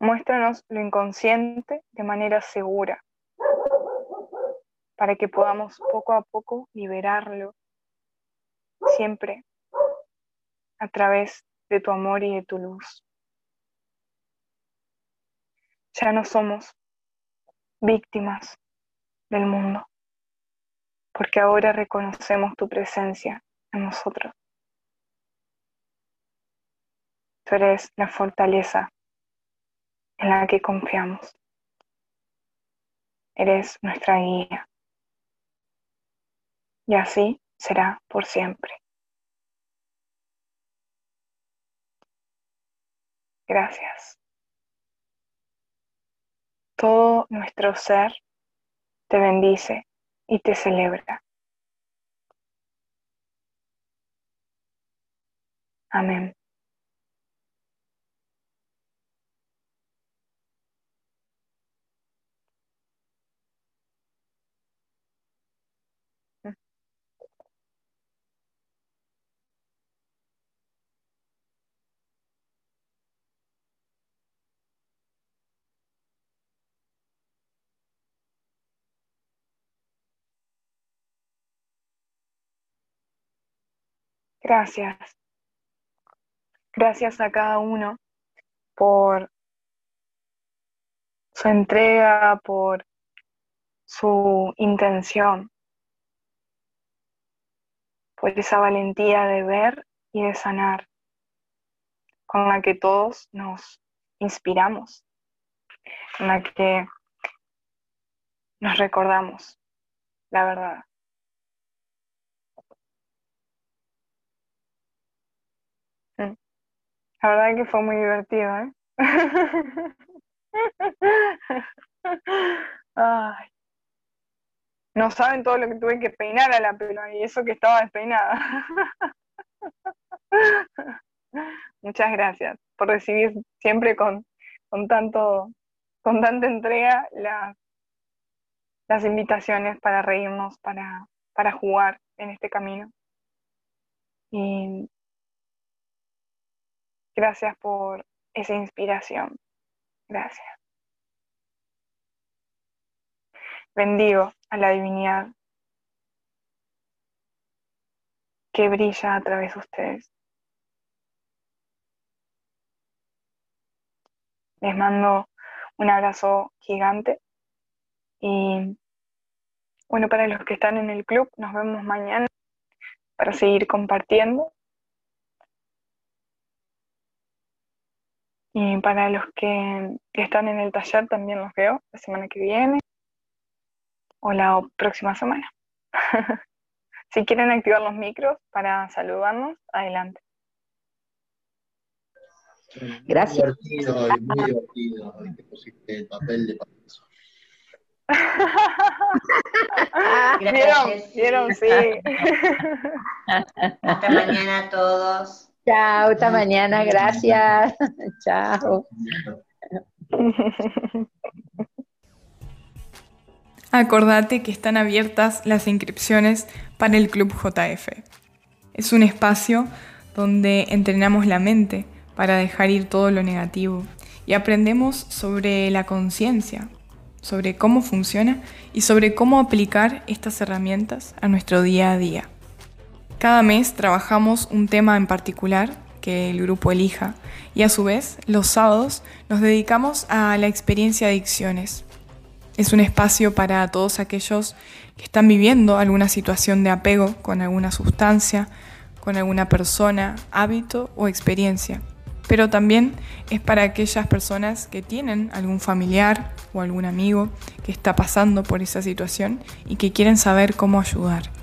Muéstranos lo inconsciente de manera segura para que podamos poco a poco liberarlo siempre a través de tu amor y de tu luz. Ya no somos víctimas del mundo, porque ahora reconocemos tu presencia en nosotros. Tú eres la fortaleza en la que confiamos. Eres nuestra guía. Y así será por siempre. Gracias. Todo nuestro ser te bendice y te celebra. Amén. Gracias. Gracias a cada uno por su entrega, por su intención, por esa valentía de ver y de sanar con la que todos nos inspiramos, con la que nos recordamos la verdad. La verdad que fue muy divertido, ¿eh? Ay. No saben todo lo que tuve que peinar a la pelo y eso que estaba despeinada. Muchas gracias por recibir siempre con, con tanto, con tanta entrega las, las invitaciones para reírnos, para, para jugar en este camino. Y Gracias por esa inspiración. Gracias. Bendigo a la divinidad que brilla a través de ustedes. Les mando un abrazo gigante y bueno, para los que están en el club, nos vemos mañana para seguir compartiendo Y para los que están en el taller también los veo la semana que viene o la próxima semana. si quieren activar los micros para saludarnos, adelante. Gracias. Muy divertido, muy divertido que pusiste el papel de ¿Vieron? ¿Vieron? Sí. Hasta mañana a todos. Chao, hasta mañana, gracias. Chao. Acordate que están abiertas las inscripciones para el Club JF. Es un espacio donde entrenamos la mente para dejar ir todo lo negativo y aprendemos sobre la conciencia, sobre cómo funciona y sobre cómo aplicar estas herramientas a nuestro día a día. Cada mes trabajamos un tema en particular que el grupo elija y a su vez los sábados nos dedicamos a la experiencia de adicciones. Es un espacio para todos aquellos que están viviendo alguna situación de apego con alguna sustancia, con alguna persona, hábito o experiencia. Pero también es para aquellas personas que tienen algún familiar o algún amigo que está pasando por esa situación y que quieren saber cómo ayudar.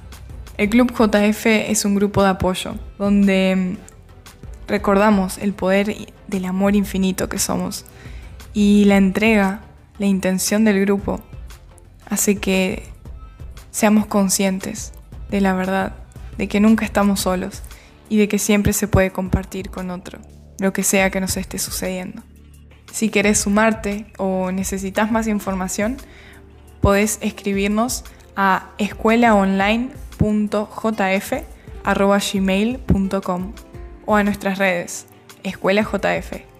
El Club JF es un grupo de apoyo donde mm, recordamos el poder del amor infinito que somos y la entrega, la intención del grupo hace que seamos conscientes de la verdad, de que nunca estamos solos y de que siempre se puede compartir con otro, lo que sea que nos esté sucediendo. Si querés sumarte o necesitas más información, podés escribirnos a escuelaonline.com jf.gmail.com o a nuestras redes, Escuela JF.